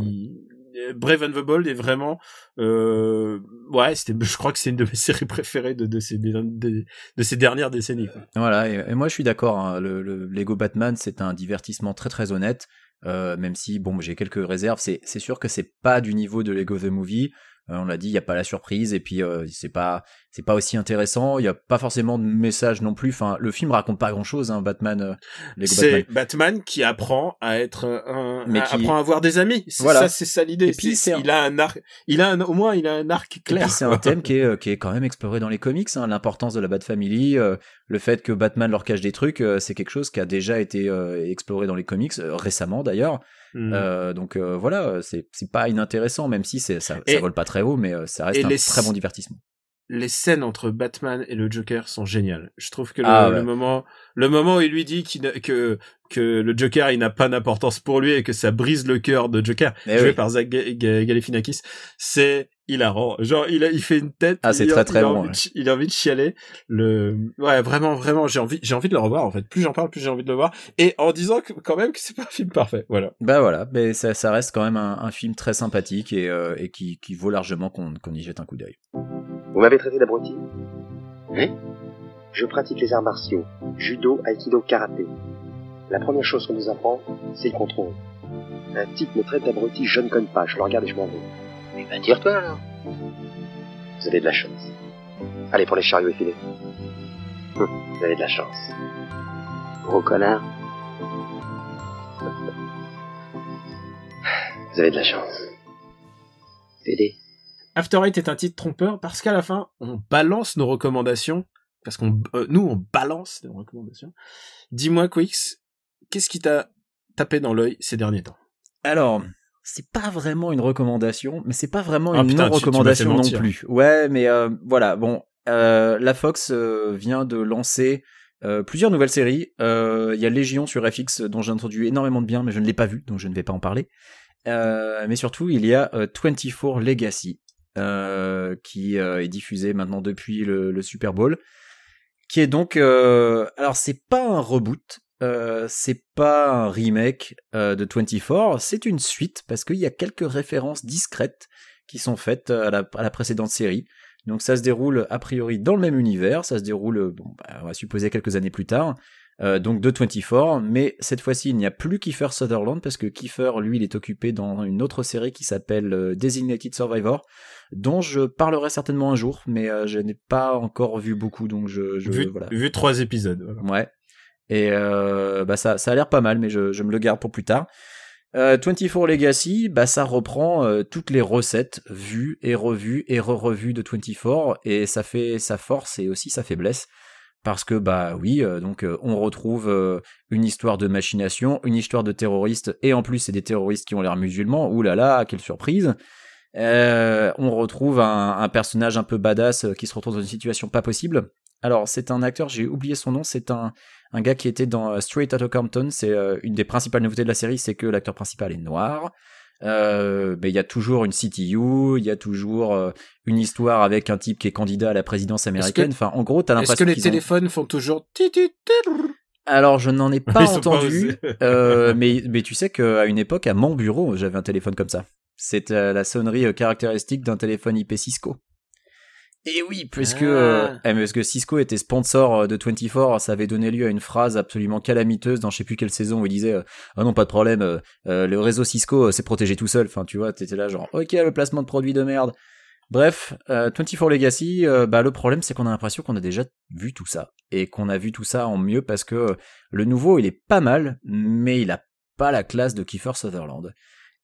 Brave and the Bold est vraiment euh, ouais c'était je crois que c'est une de mes séries préférées de, de ces de, ces dernières décennies. Voilà, et, moi je suis d'accord. hein, le, le Lego Batman, c'est un divertissement très très honnête. euh, même si bon, j'ai quelques réserves. C'est c'est sûr que c'est pas du niveau de Lego the Movie. Euh, on l'a dit, il y a pas la surprise et puis euh, c'est pas c'est pas aussi intéressant. Il y a pas forcément de message non plus. Enfin, le film raconte pas grand chose. Hein, Batman, euh, Batman. C'est Batman qui apprend à être un, Mais à- qui- apprend à avoir des amis. C'est Voilà. ça, c'est ça l'idée. Un- il a un arc, il a un, au moins, il a un arc clair. c'est un thème qui est, qui est quand même exploré dans les comics, hein, l'importance de la Bat Family, euh, le fait que Batman leur cache des trucs, euh, c'est quelque chose qui a déjà été euh, exploré dans les comics, récemment d'ailleurs. Mm. Euh, donc euh, voilà, c'est pas inintéressant, même si ça, Et- ça vole pas très haut, mais euh, ça reste un les- très bon divertissement. Les scènes entre Batman et le Joker sont géniales. Je trouve que le, Ah ouais. le moment, le moment où il lui dit que que le Joker il n'a pas d'importance pour lui et que ça brise le cœur de Joker, Eh joué oui. par Zach Ga- Ga- Galifianakis, c'est hilarant. Genre il a, il fait une tête. Ah, c'est très, très il a bon, ouais. il a envie de chialer. Le, ouais, vraiment, vraiment, j'ai envie, j'ai envie de le revoir en fait. Plus j'en parle, plus j'ai envie de le voir. Et en disant que, quand même que c'est pas un film parfait. Voilà. Bah voilà, mais ça, ça reste quand même un, un film très sympathique et, euh, et qui, qui vaut largement qu'on qu'on y jette un coup d'œil. Vous m'avez traité d'abruti? Oui. Je pratique les arts martiaux, judo, aikido, karaté. La première chose qu'on nous apprend, c'est le contrôle. Un type me traite d'abruti, je ne connais pas, je le regarde et je m'en vais. Eh ben, tire-toi alors. Vous avez de la chance. Allez, pour les chariots effilés. Hum, Vous avez de la chance. Gros connard. Vous avez de la chance. PD. After Eight est un titre trompeur parce qu'à la fin, on balance nos recommandations. Parce qu'on, euh, nous, on balance nos recommandations. Dis-moi, Quix, qu'est-ce qui t'a tapé dans l'œil ces derniers temps? Alors, c'est pas vraiment une recommandation, mais c'est pas vraiment Ah, une putain, tu- tu m'as non-recommandation fait non plus. Ouais, mais euh, voilà, bon, euh, la Fox euh, vient de lancer plusieurs nouvelles séries. Il y a Légion sur FX dont j'ai entendu énormément de bien, mais je ne l'ai pas vu, donc je ne vais pas en parler. Mais surtout, il y a euh, 24 Legacy, qui euh, est diffusé maintenant depuis le, Super Bowl, qui est donc, euh, alors c'est pas un reboot, euh, c'est pas un remake euh, de 24, c'est une suite parce qu'il y a quelques références discrètes qui sont faites à la, précédente série. Donc ça se déroule a priori dans le même univers, ça se déroule, bah, on va supposer quelques années plus tard, euh, donc de 24, mais cette fois-ci il n'y a plus Kiefer Sutherland parce que Kiefer, lui, il est occupé dans une autre série qui s'appelle euh, Designated Survivor, dont je parlerai certainement un jour, mais euh, je n'ai pas encore vu beaucoup, donc je, je vu, voilà. vu trois épisodes. voilà. Ouais. Et euh, bah ça, ça a l'air pas mal, mais je, je me le garde pour plus tard. Euh, 24 Legacy, bah ça reprend toutes les recettes vues et revues et re-revues de 24 et ça fait sa force et aussi sa faiblesse parce que bah oui, euh, donc euh, on retrouve euh, une histoire de machination, une histoire de terroristes et en plus c'est des terroristes qui ont l'air musulmans. Ouh là là, quelle surprise On retrouve un, personnage un peu badass qui se retrouve dans une situation pas possible. Alors c'est un acteur, j'ai oublié son nom, c'est un gars qui était dans Straight Outta Compton. C'est une des principales nouveautés de la série, c'est que l'acteur principal est noir. Euh, mais il y a toujours une CTU, il y a toujours euh, une histoire avec un type qui est candidat à la présidence américaine. Enfin, en gros, t'as Est-ce l'impression que les ont- téléphones font toujours Alors, je n'en ai pas entendu, euh, mais mais tu sais qu'à une époque, à mon bureau, j'avais un téléphone comme ça. C'était euh, la sonnerie caractéristique d'un téléphone IP Cisco. Et oui, puisque, Ah. euh, eh, parce que Cisco était sponsor euh, de 24, ça avait donné lieu à une phrase absolument calamiteuse dans je sais plus quelle saison où il disait euh, Ah non, pas de problème, euh, le réseau Cisco s'est protégé tout seul. Enfin, tu vois, t'étais là genre Ok, le placement de produits de merde. Bref, euh, 24 Legacy, bah, le problème c'est qu'on a l'impression qu'on a déjà vu tout ça. Et qu'on a vu tout ça en mieux parce que le nouveau il est pas mal, mais il a pas la classe de Kiefer Sutherland.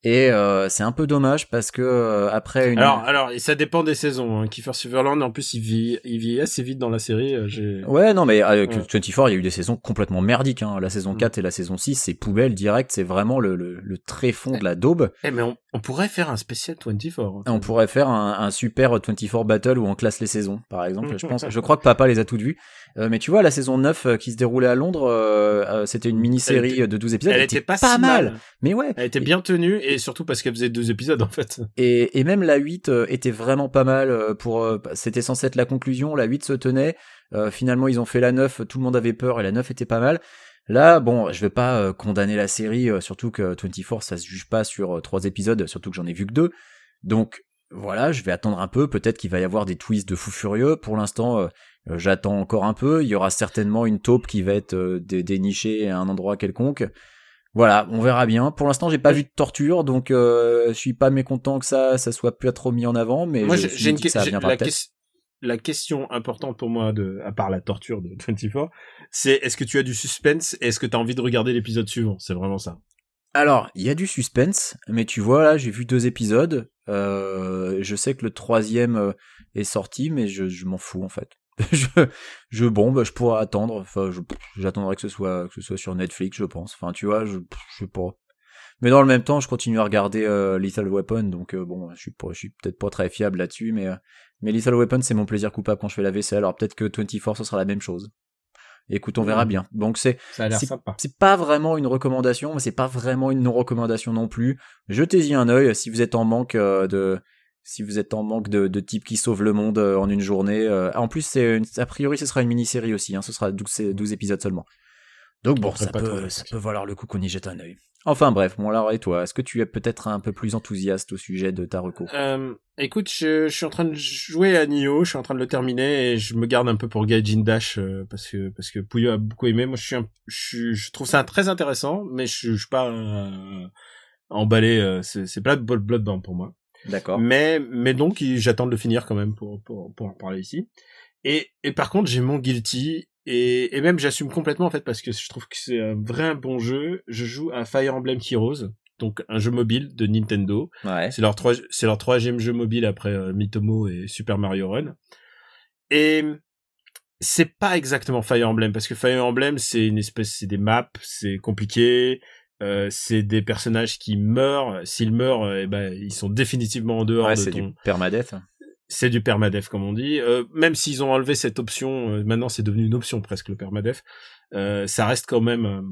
Et euh, c'est un peu dommage parce que euh, après une Alors, alors, et ça dépend des saisons. Hein. Kiefer Sutherland, en plus, il vit, il vit assez vite dans la série. euh. Ouais, non, mais avec Ouais. 24, il y a eu des saisons complètement merdiques. Hein. La saison Mm. 4 et la saison 6, c'est poubelle direct, c'est vraiment le, le, le tréfond de la daube. Eh, mais on, on pourrait faire un spécial 24. hein. On pourrait faire un, un super 24 battle où on classe les saisons, par exemple. Je pense, je crois que papa les a toutes vues. Euh, mais tu vois, la saison 9 euh, qui se déroulait à Londres, euh, euh, c'était une mini-série était- de 12 épisodes. Elle était pas, si mal. mal. Mais ouais. Elle était bien tenue et surtout parce qu'elle faisait deux épisodes en fait. Et, et même la 8 euh, était vraiment pas mal pour euh, c'était censé être la conclusion, la 8 se tenait. Euh, finalement, ils ont fait la 9, tout le monde avait peur et la 9 était pas mal. Là, bon, je vais pas euh, condamner la série, euh, surtout que 24 ça se juge pas sur trois épisodes, surtout que j'en ai vu que deux. Donc voilà, je vais attendre un peu, peut-être qu'il va y avoir des twists de fou furieux. Pour l'instant, j'attends encore un peu, il y aura certainement une taupe qui va être euh, dé- dénichée à un endroit quelconque. Voilà, on verra bien. Pour l'instant, j'ai pas vu de torture, donc euh, je suis pas mécontent que ça, ça soit plus trop mis en avant, mais moi, j'ai une que ça la, question importante pour moi, de, à part la torture de 24, c'est est-ce que tu as du suspense et est-ce que tu as envie de regarder l'épisode suivant? C'est vraiment ça. Alors, il y a du suspense, mais tu vois là, j'ai vu deux épisodes. Euh, je sais que le troisième euh, est sorti, mais je, je m'en fous en fait. je, je bon, bah, je pourrais attendre. Enfin, j'attendrai que ce soit que ce soit sur Netflix, je pense. Enfin, tu vois, je, je sais pas. Mais dans le même temps, je continue à regarder euh, Lethal Weapon, donc euh, bon, je suis, pas- je suis peut-être pas très fiable là-dessus, mais euh, mais Lethal Weapon, c'est mon plaisir coupable quand je fais la vaisselle. Alors peut-être que 24, ce sera la même chose. Écoute, on verra bien. Donc c'est C'est- pas vraiment une recommandation, mais c'est pas vraiment une non-recommandation non plus. Jetez-y un œil si vous êtes en manque euh, de si vous êtes en manque de, de types qui sauvent le monde euh, en une journée. euh. En plus, c'est une- a priori, ce sera une mini-série aussi. Hein, ce sera 12, c'est 12 épisodes seulement. Donc bon, ça peut, ouais. ça peut valoir le coup qu'on y jette un œil. Enfin bref, bon alors et toi, est-ce que tu es peut-être un peu plus enthousiaste au sujet de ta reco? Euh, écoute, je, je suis en train de jouer à Nioh, je suis en train de le terminer et je me garde un peu pour Gaijin Dash euh, parce que parce que Pouillot a beaucoup aimé. Moi, je suis, un, je, suis- je trouve ça très intéressant, mais je, je suis pas euh, emballé. euh, c'est c'est pas Blood Bloodborne pour moi. D'accord. Mais mais donc j'attends de le finir quand même pour pour pour en parler ici. Et et par contre j'ai mon guilty et et même j'assume complètement en fait parce que je trouve que c'est un vrai bon jeu. Je joue à Fire Emblem Heroes, donc un jeu mobile de Nintendo. Ouais. C'est leur trois c'est leur troisième jeu mobile après euh, Mitomo et Super Mario Run. Et c'est pas exactement Fire Emblem parce que Fire Emblem c'est une espèce c'est des maps, c'est compliqué. Euh, c'est des personnages qui meurent. S'ils meurent, euh, eh ben, ils sont définitivement en dehors Ouais, de c'est ton, du permadeath. c'est du permadef comme on dit. Euh, même s'ils ont enlevé cette option, maintenant c'est devenu une option presque le permadef. Euh, ça reste quand même,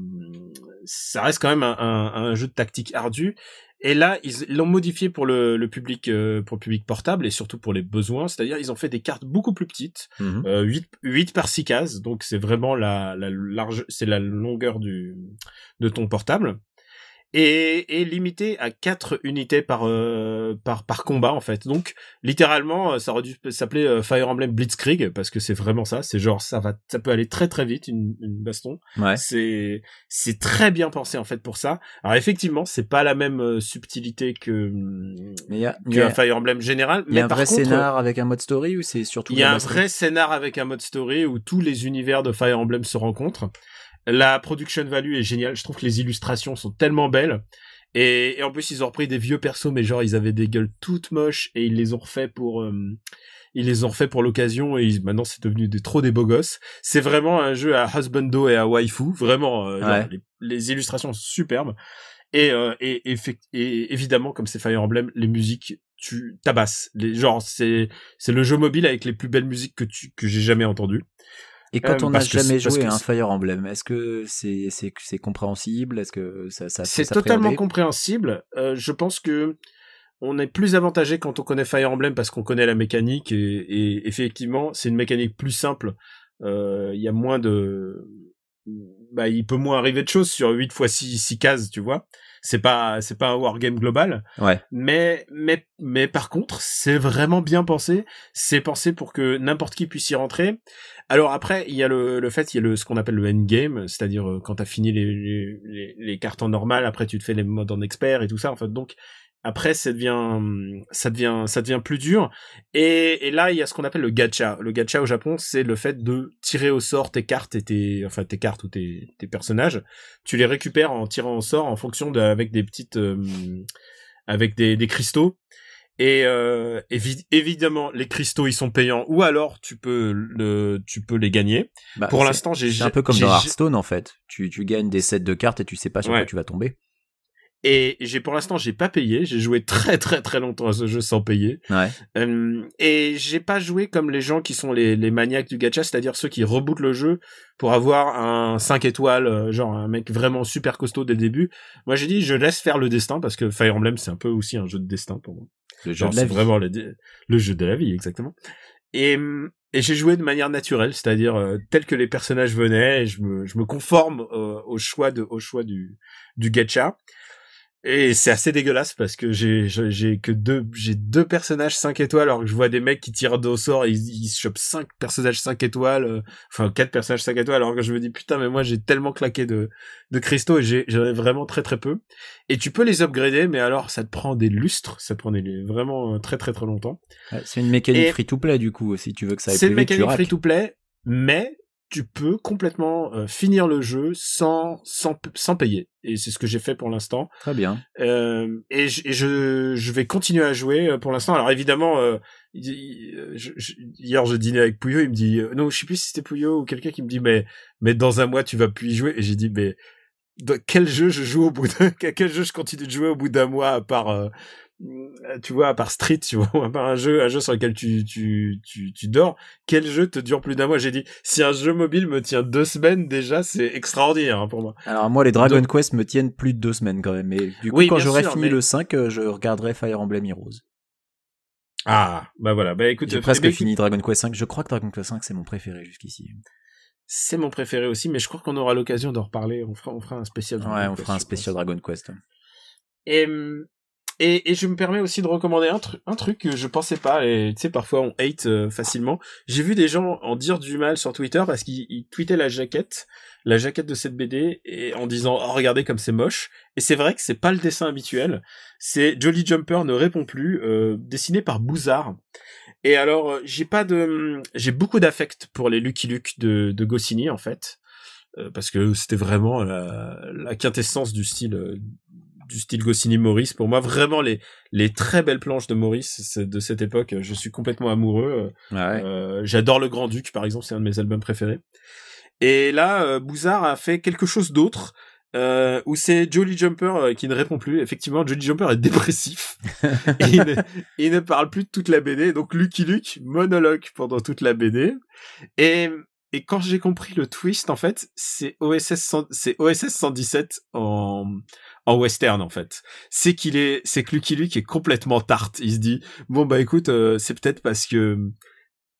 ça reste quand même un, un- un jeu de tactique ardu. Et là, ils l'ont modifié pour le, le public, euh, pour le public portable et surtout pour les besoins. C'est-à-dire, ils ont fait des cartes beaucoup plus petites, Mhm. euh, 8, 8 par 6 cases. Donc c'est vraiment la, la large, c'est la longueur du, de ton portable et, et limité à 4 unités par, euh, par, par combat en fait. Donc littéralement, euh, ça aurait dû s'appeler euh, Fire Emblem Blitzkrieg parce que c'est vraiment ça. C'est genre ça va, ça peut aller très très vite une, une baston. Ouais. C'est c'est très bien pensé en fait pour ça. Alors effectivement, c'est pas la même euh, subtilité que Mais y a, y a- un Fire Emblem général. il y a mais un par vrai contre, scénar avec un mode story ou c'est surtout il y a un vrai scénar avec un mode story où tous les univers de Fire Emblem se rencontrent. La production value est géniale. Je trouve que les illustrations sont tellement belles. Et, et en plus, ils ont repris des vieux persos, mais genre, ils avaient des gueules toutes moches et ils les ont refait pour, euh, ils les ont refait pour l'occasion et ils- maintenant c'est devenu des, trop des beaux gosses. C'est vraiment un jeu à husbando et à waifu. Vraiment, euh, genre, les, les illustrations sont superbes. Et, euh, et, et évidemment, comme c'est Fire Emblem, les musiques, tu tabasses. Les, genre, c'est, c'est le jeu mobile avec les plus belles musiques que tu, que j'ai jamais entendues. Et quand Euh, on n'a jamais joué à un Fire Emblem, est-ce que c'est c'est c'est compréhensible? Est-ce que ça ça C'est totalement compréhensible. Euh, je pense que on est plus avantagé quand on connaît Fire Emblem parce qu'on connaît la mécanique et, et effectivement c'est une mécanique plus simple. Euh, Il y a moins de, bah il peut moins arriver de choses sur 8 fois 6, 6 cases, tu vois. C'est pas c'est pas un wargame global. Ouais. Mais mais mais par contre, c'est vraiment bien pensé. C'est pensé pour que n'importe qui puisse y rentrer. Alors après, il y a le, le fait, il y a le ce qu'on appelle le endgame, c'est-à-dire euh, quand t'as fini les, les, les, les cartes en normal, après tu te fais les modes en expert et tout ça. En fait, donc après, ça devient, ça devient, ça devient plus dur. Et, et là, il y a ce qu'on appelle le gacha. Le gacha au Japon, c'est le fait de tirer au sort tes cartes et tes, enfin tes cartes ou tes, tes personnages. Tu les récupères en tirant au sort en fonction de, avec des petites, euh, avec des, des cristaux. Et euh, évidemment, les cristaux ils sont payants, ou alors tu peux le, tu peux les gagner. Bah, Pour l'instant, j'ai C'est un peu comme dans Hearthstone en fait. Tu, tu gagnes des sets de cartes et tu sais pas sur Ouais. quoi tu vas tomber. Et j'ai pour l'instant j'ai pas payé. J'ai joué très très très longtemps à ce jeu sans payer. Ouais. Euh, et j'ai pas joué comme les gens qui sont les, les maniaques du gacha, c'est-à-dire ceux qui rebootent le jeu pour avoir un 5 étoiles, euh, genre un mec vraiment super costaud dès le début. Moi j'ai dit je laisse faire le destin parce que Fire Emblem c'est un peu aussi un jeu de destin pour moi. Le jeu Genre de la c'est vie. vraiment le, le jeu de la vie exactement. Et, et j'ai joué de manière naturelle, c'est-à-dire euh, tel que les personnages venaient, et je me, je me conforme euh, au choix de au choix du du gacha. Et c'est assez dégueulasse parce que j'ai j'ai- que deux j'ai deux personnages 5 étoiles alors que je vois des mecs qui tirent de au sort et ils, ils chopent cinq personnages 5 étoiles euh, enfin quatre personnages 5 étoiles alors que je me dis putain mais moi j'ai tellement claqué de de cristaux et j'ai j'en ai vraiment très très peu. Et tu peux les upgrader mais alors ça te prend des lustres ça te prend des, vraiment euh, très très très longtemps. C'est une mécanique Et- free to play du coup si tu veux que ça aille c'est plus une vite, tu mécanique free to play mais tu peux complètement euh, finir le jeu sans sans sans payer et c'est ce que j'ai fait pour l'instant Très bien. euh, et, je, et je, je vais continuer à jouer euh, pour l'instant. Alors évidemment, euh, je- je- hier je dînais avec Pouillot, il me dit, euh, non, je sais plus si c'était Pouillot ou quelqu'un qui me dit, mais mais dans un mois tu vas plus y jouer. Et j'ai dit, mais dans quel jeu je joue au bout d'un, à quel jeu je continue de jouer au bout d'un mois à part, euh, tu vois, à part Street, tu vois, à part un jeu, un jeu sur lequel tu tu tu, tu dors. Quel jeu te dure plus d'un mois? J'ai dit, si un jeu mobile me tient deux semaines déjà, c'est extraordinaire hein, pour moi. Alors moi les Dragon Donc- Quest me tiennent plus de deux semaines quand même. Mais du coup Oui, quand j'aurai fini mais- le 5, euh, je regarderai Fire Emblem Heroes. Ah, bah voilà, bah écoute, J'ai euh, presque eh ben, fini Dragon Quest 5. Je crois que Dragon Quest 5 c'est mon préféré jusqu'ici. C'est mon préféré aussi, mais je crois qu'on aura l'occasion d'en reparler. On fera, on fera un spécial. Ouais, Dragon on Quest, fera un spécial. Dragon Quest. Et, hum, et, et je me permets aussi de recommander un, tru- un truc que je pensais pas, et tu sais, parfois on hate euh, facilement. J'ai vu des gens en dire du mal sur Twitter parce qu'ils ils tweetaient la jaquette, la jaquette de cette BD, et en disant, oh, regardez comme c'est moche. Et c'est vrai que c'est pas le dessin habituel. C'est Jolly Jumper ne répond plus, euh, dessiné par Bouzard. Et alors, euh, j'ai pas de, j'ai beaucoup d'affect pour les Lucky Luke de, de Goscinny, en fait. Euh, parce que c'était vraiment la, la quintessence du style, euh, du style Goscinny Maurice. Pour moi, vraiment les, les très belles planches de Maurice de cette époque, je suis complètement amoureux. Ouais. Euh, J'adore Le Grand Duc, par exemple, c'est un de mes albums préférés. Et là, euh, Bouzard a fait quelque chose d'autre. Euh, où c'est Jolly Jumper qui ne répond plus. Effectivement, Jolly Jumper est dépressif. Et il, ne, il ne parle plus de toute la BD. Donc Lucky Luke monologue pendant toute la BD. Et, et quand j'ai compris le twist, en fait, c'est OSS, 100 c'est OSS 117 en, en western, en fait. C'est qu'il est, c'est que Lucky Luke est complètement tarte. Il se dit, bon, bah, écoute, euh, c'est peut-être parce que,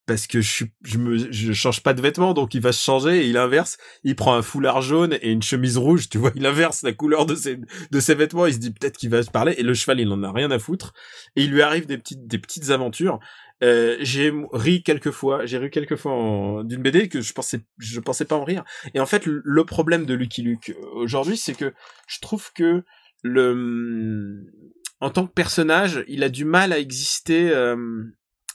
parce que je suis, je me, je change pas de vêtements, donc il va se changer et il inverse. Il prend un foulard jaune et une chemise rouge, tu vois, il inverse la couleur de ses, de ses vêtements. Il se dit peut-être qu'il va se parler et le cheval, il en a rien à foutre. Et il lui arrive des petites, des petites aventures. Euh, j'ai ri quelques fois, j'ai ri quelques fois d'une BD que je pensais, je pensais pas en rire. Et en fait, le, problème de Lucky Luke euh, aujourd'hui, c'est que je trouve que le, en tant que personnage, il a du mal à exister. euh,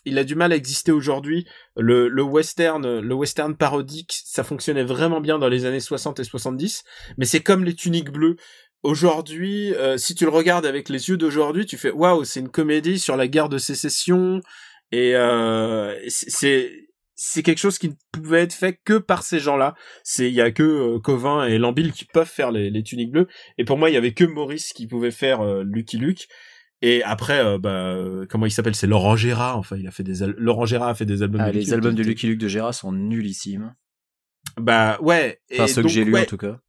il a du mal à exister aujourd'hui. Le, le western, le western parodique, ça fonctionnait vraiment bien dans les années 60 et 70, mais c'est comme les tuniques bleues. Aujourd'hui, si tu le regardes avec les yeux d'aujourd'hui, tu fais waouh, c'est une comédie sur la guerre de sécession et euh, c'est- c'est quelque chose qui ne pouvait être fait que par ces gens-là. C'est il y a que euh, Covin et Lambil qui peuvent faire les, les tuniques bleues et pour moi, il y avait que Maurice qui pouvait faire euh, Lucky Luke. Et après, euh, bah, comment il s'appelle? C'est Laurent Gérard. Enfin, il a fait des al- Laurent Gérard a fait des albums. Ah, de Lucky les albums de Lucky Luke de Gérard sont nullissimes. Bah ouais. Enfin, Et ceux que j'ai lus ouais, en tout cas.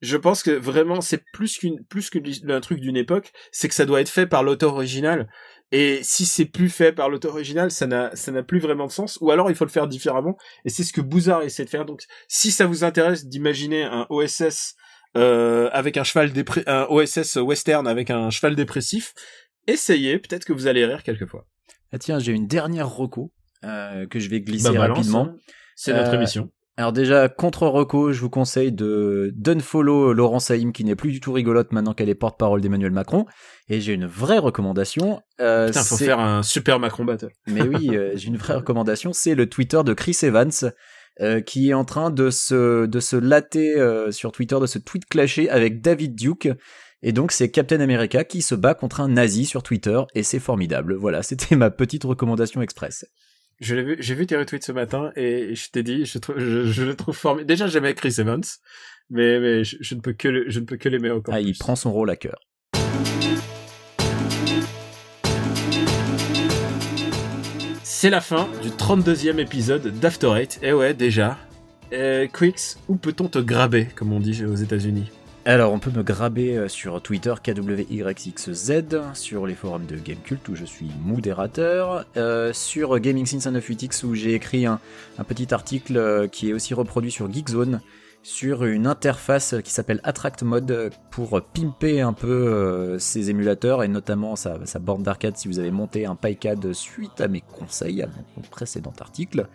Je pense que vraiment, c'est plus qu'une plus qu'un truc d'une époque. C'est que ça doit être fait par l'auteur original. Et si c'est plus fait par l'auteur original, ça n'a ça n'a plus vraiment de sens. Ou alors il faut le faire différemment. Et c'est ce que Bouzard essaie de faire. Donc, si ça vous intéresse d'imaginer un OSS euh, avec un cheval dépré un OSS western avec un cheval dépressif, essayez. Peut-être que vous allez rire quelquefois. Ah tiens, j'ai une dernière reco euh, que je vais glisser Bah, rapidement. hein. C'est notre Euh, émission. Alors déjà, contre Reco, je vous conseille de d'unfollow Laurent Saïm qui n'est plus du tout rigolote maintenant qu'elle est porte-parole d'Emmanuel Macron. Et j'ai une vraie recommandation. Euh, Putain, faut faire un super Macron battle. Mais oui, euh, j'ai une vraie recommandation, c'est le Twitter de Chris Evans. Euh, qui est en train de se de se latter euh, sur Twitter, de se tweet clasher avec David Duke. Et donc c'est Captain America qui se bat contre un nazi sur Twitter et c'est formidable. Voilà, c'était ma petite recommandation express. Je l'ai vu, j'ai vu tes retweets ce matin et je t'ai dit, je, le trouve formidable. Déjà, j'aimais Chris Evans, mais, mais je, ne peux que, je ne peux que l'aimer encore. Ah, il prend son rôle à cœur. C'est la fin du 32e épisode d'After Eight. Eh ouais, déjà. Euh, Quicks, où peut-on te graber, comme on dit aux États-Unis? Alors, on peut me graber euh, sur Twitter KWYXZ, sur les forums de Gamecult où je suis modérateur, euh, sur Gaming Since 98X où j'ai écrit un, petit article euh, qui est aussi reproduit sur Geekzone sur une interface qui s'appelle Attract Mode pour pimper un peu ces émulateurs et notamment sa, borne d'arcade si vous avez monté un PyCAD suite à mes conseils à mon précédent article.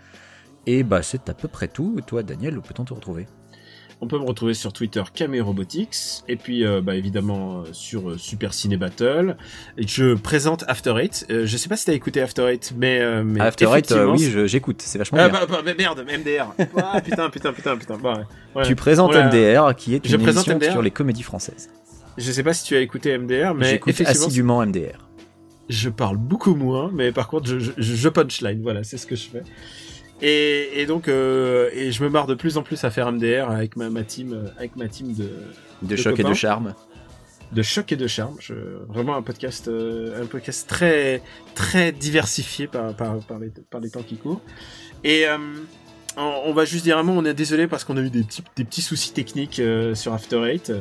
Et bah c'est à peu près tout. Toi Daniel, où peut-on te retrouver? On peut me retrouver sur Twitter Camé Robotics et puis euh, bah, évidemment euh, sur euh, Super Ciné Battle. Et je présente After Eight. je sais pas si t'as écouté After Eight, mais, mais After Eight, oui, j'écoute. C'est vachement ah, bien. Bah, bah, merde, MDR. ah, putain, putain, putain, putain. Bah, Tu présentes MDR, qui est une émission sur les comédies françaises. Je sais pas si tu as écouté MDR, mais j'écoute assidûment MDR. Je parle beaucoup moins, mais par contre, je, je, je punchline. Voilà, c'est ce que je fais. Et, donc, euh, et je me marre de plus en plus à faire MDR avec ma, team, euh, avec ma team de de, choc et de charme. De choc et de charme. Je, vraiment un podcast, euh, un podcast très très diversifié par par, par, les, par les temps qui courent. Et on, va juste dire un mot. On est désolé parce qu'on a eu des petits des petits soucis techniques sur After Eight.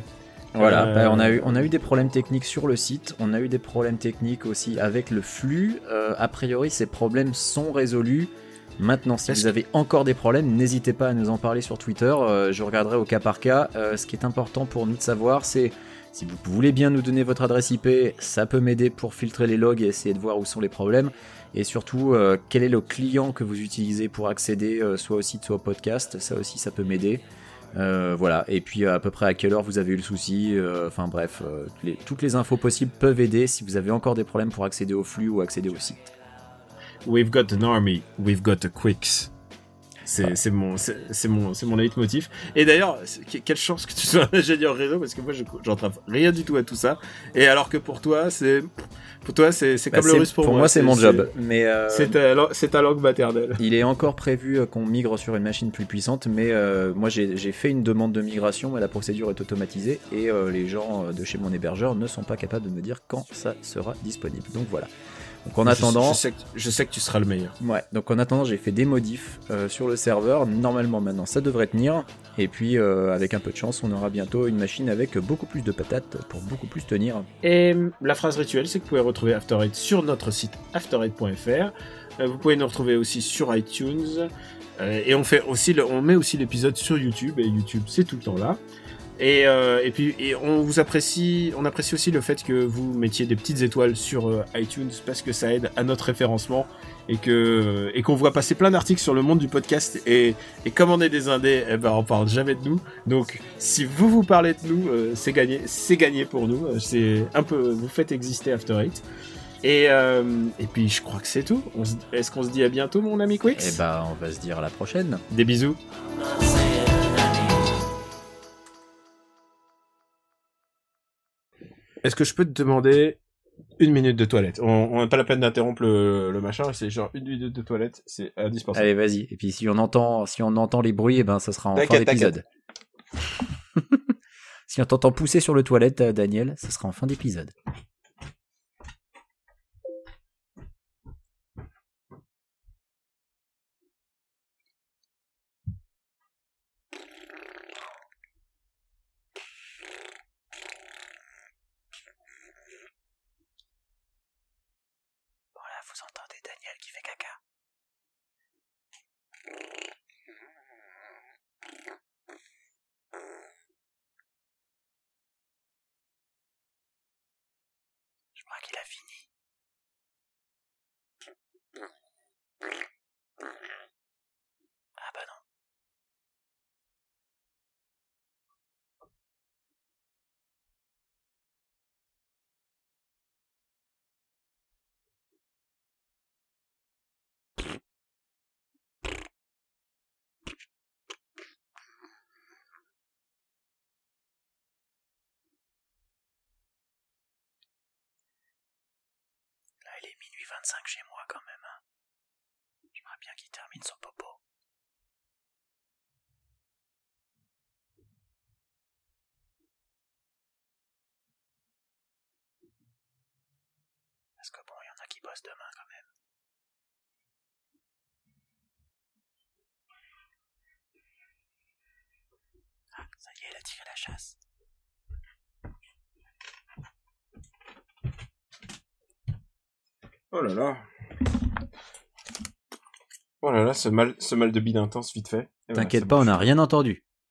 Voilà, bah, on, a eu, on a eu des problèmes techniques sur le site, on a eu des problèmes techniques aussi avec le flux. a priori, ces problèmes sont résolus. Maintenant, si vous avez encore des problèmes, n'hésitez pas à nous en parler sur Twitter. Euh, je regarderai au cas par cas. Euh, ce qui est important pour nous de savoir, c'est si vous voulez bien nous donner votre adresse IP, ça peut m'aider pour filtrer les logs et essayer de voir où sont les problèmes. Et surtout, euh, quel est le client que vous utilisez pour accéder soit au site, soit au podcast. Ça aussi, ça peut m'aider. voilà. Et puis à peu près à quelle heure vous avez eu le souci. Enfin bref, toutes les infos possibles peuvent aider si vous avez encore des problèmes pour accéder au flux ou accéder au site. We've got an army, we've got a quicks. C'est mon c'est mon c'est mon leitmotiv. Et d'ailleurs, quelle chance que tu sois un ingénieur réseau parce que moi j'entrave rien du tout à tout ça. Et alors que pour toi, c'est pour toi c'est bah, comme le russe pour, moi. Pour moi, c'est mon job. Mais euh, c'est ta, langue maternelle. Il est encore prévu euh, qu'on migre sur une machine plus puissante, mais euh, moi j'ai fait une demande de migration, mais la procédure est automatisée et les gens de chez mon hébergeur ne sont pas capables de me dire quand ça sera disponible. Donc voilà. Donc en attendant, je sais, que, je sais, que, tu seras le meilleur. Ouais. Donc en attendant, j'ai fait des modifs euh, sur le serveur. Normalement maintenant, ça devrait tenir. Et puis euh, avec un peu de chance, on aura bientôt une machine avec beaucoup plus de patates pour beaucoup plus tenir. Et la phrase rituelle, c'est que vous pouvez retrouver After Eight sur notre site after8.fr. Euh, vous pouvez nous retrouver aussi sur iTunes. et on fait aussi, on met aussi l'épisode sur YouTube. Et YouTube, c'est tout le temps là. Et, euh, et puis et on vous apprécie, on apprécie aussi le fait que vous mettiez des petites étoiles sur euh, iTunes parce que ça aide à notre référencement et que et qu'on voit passer plein d'articles sur le monde du podcast et, et comme on est des indés, eh ben on parle jamais de nous. Donc si vous vous parlez de nous, euh, c'est gagné, c'est gagné pour nous. C'est un peu, vous faites exister After Eight. Et, et puis je crois que c'est tout. Est-ce qu'on se dit à bientôt, mon ami Quix? Eh ben, on va se dire à la prochaine. Des bisous. Est-ce que je peux te demander une minute de toilette? On n'a pas la peine d'interrompre le, machin, c'est genre une minute de toilette, c'est indispensable. Allez, vas-y. Et puis si on entend, si on entend les bruits, eh ben ça sera en fin d'épisode. si on t'entend pousser sur le toilette, euh, Daniel, ça sera en fin d'épisode. Qu'il a fini. Du 25 chez moi quand même. Hein. J'aimerais bien qu'il termine son popo. Parce que bon, il y en a qui bossent demain quand même. Ah, ça y est, il a tiré la chasse. Oh là là. Oh là là, ce mal, ce mal de bide intense vite fait. Voilà, T'inquiète pas, on n'a rien entendu.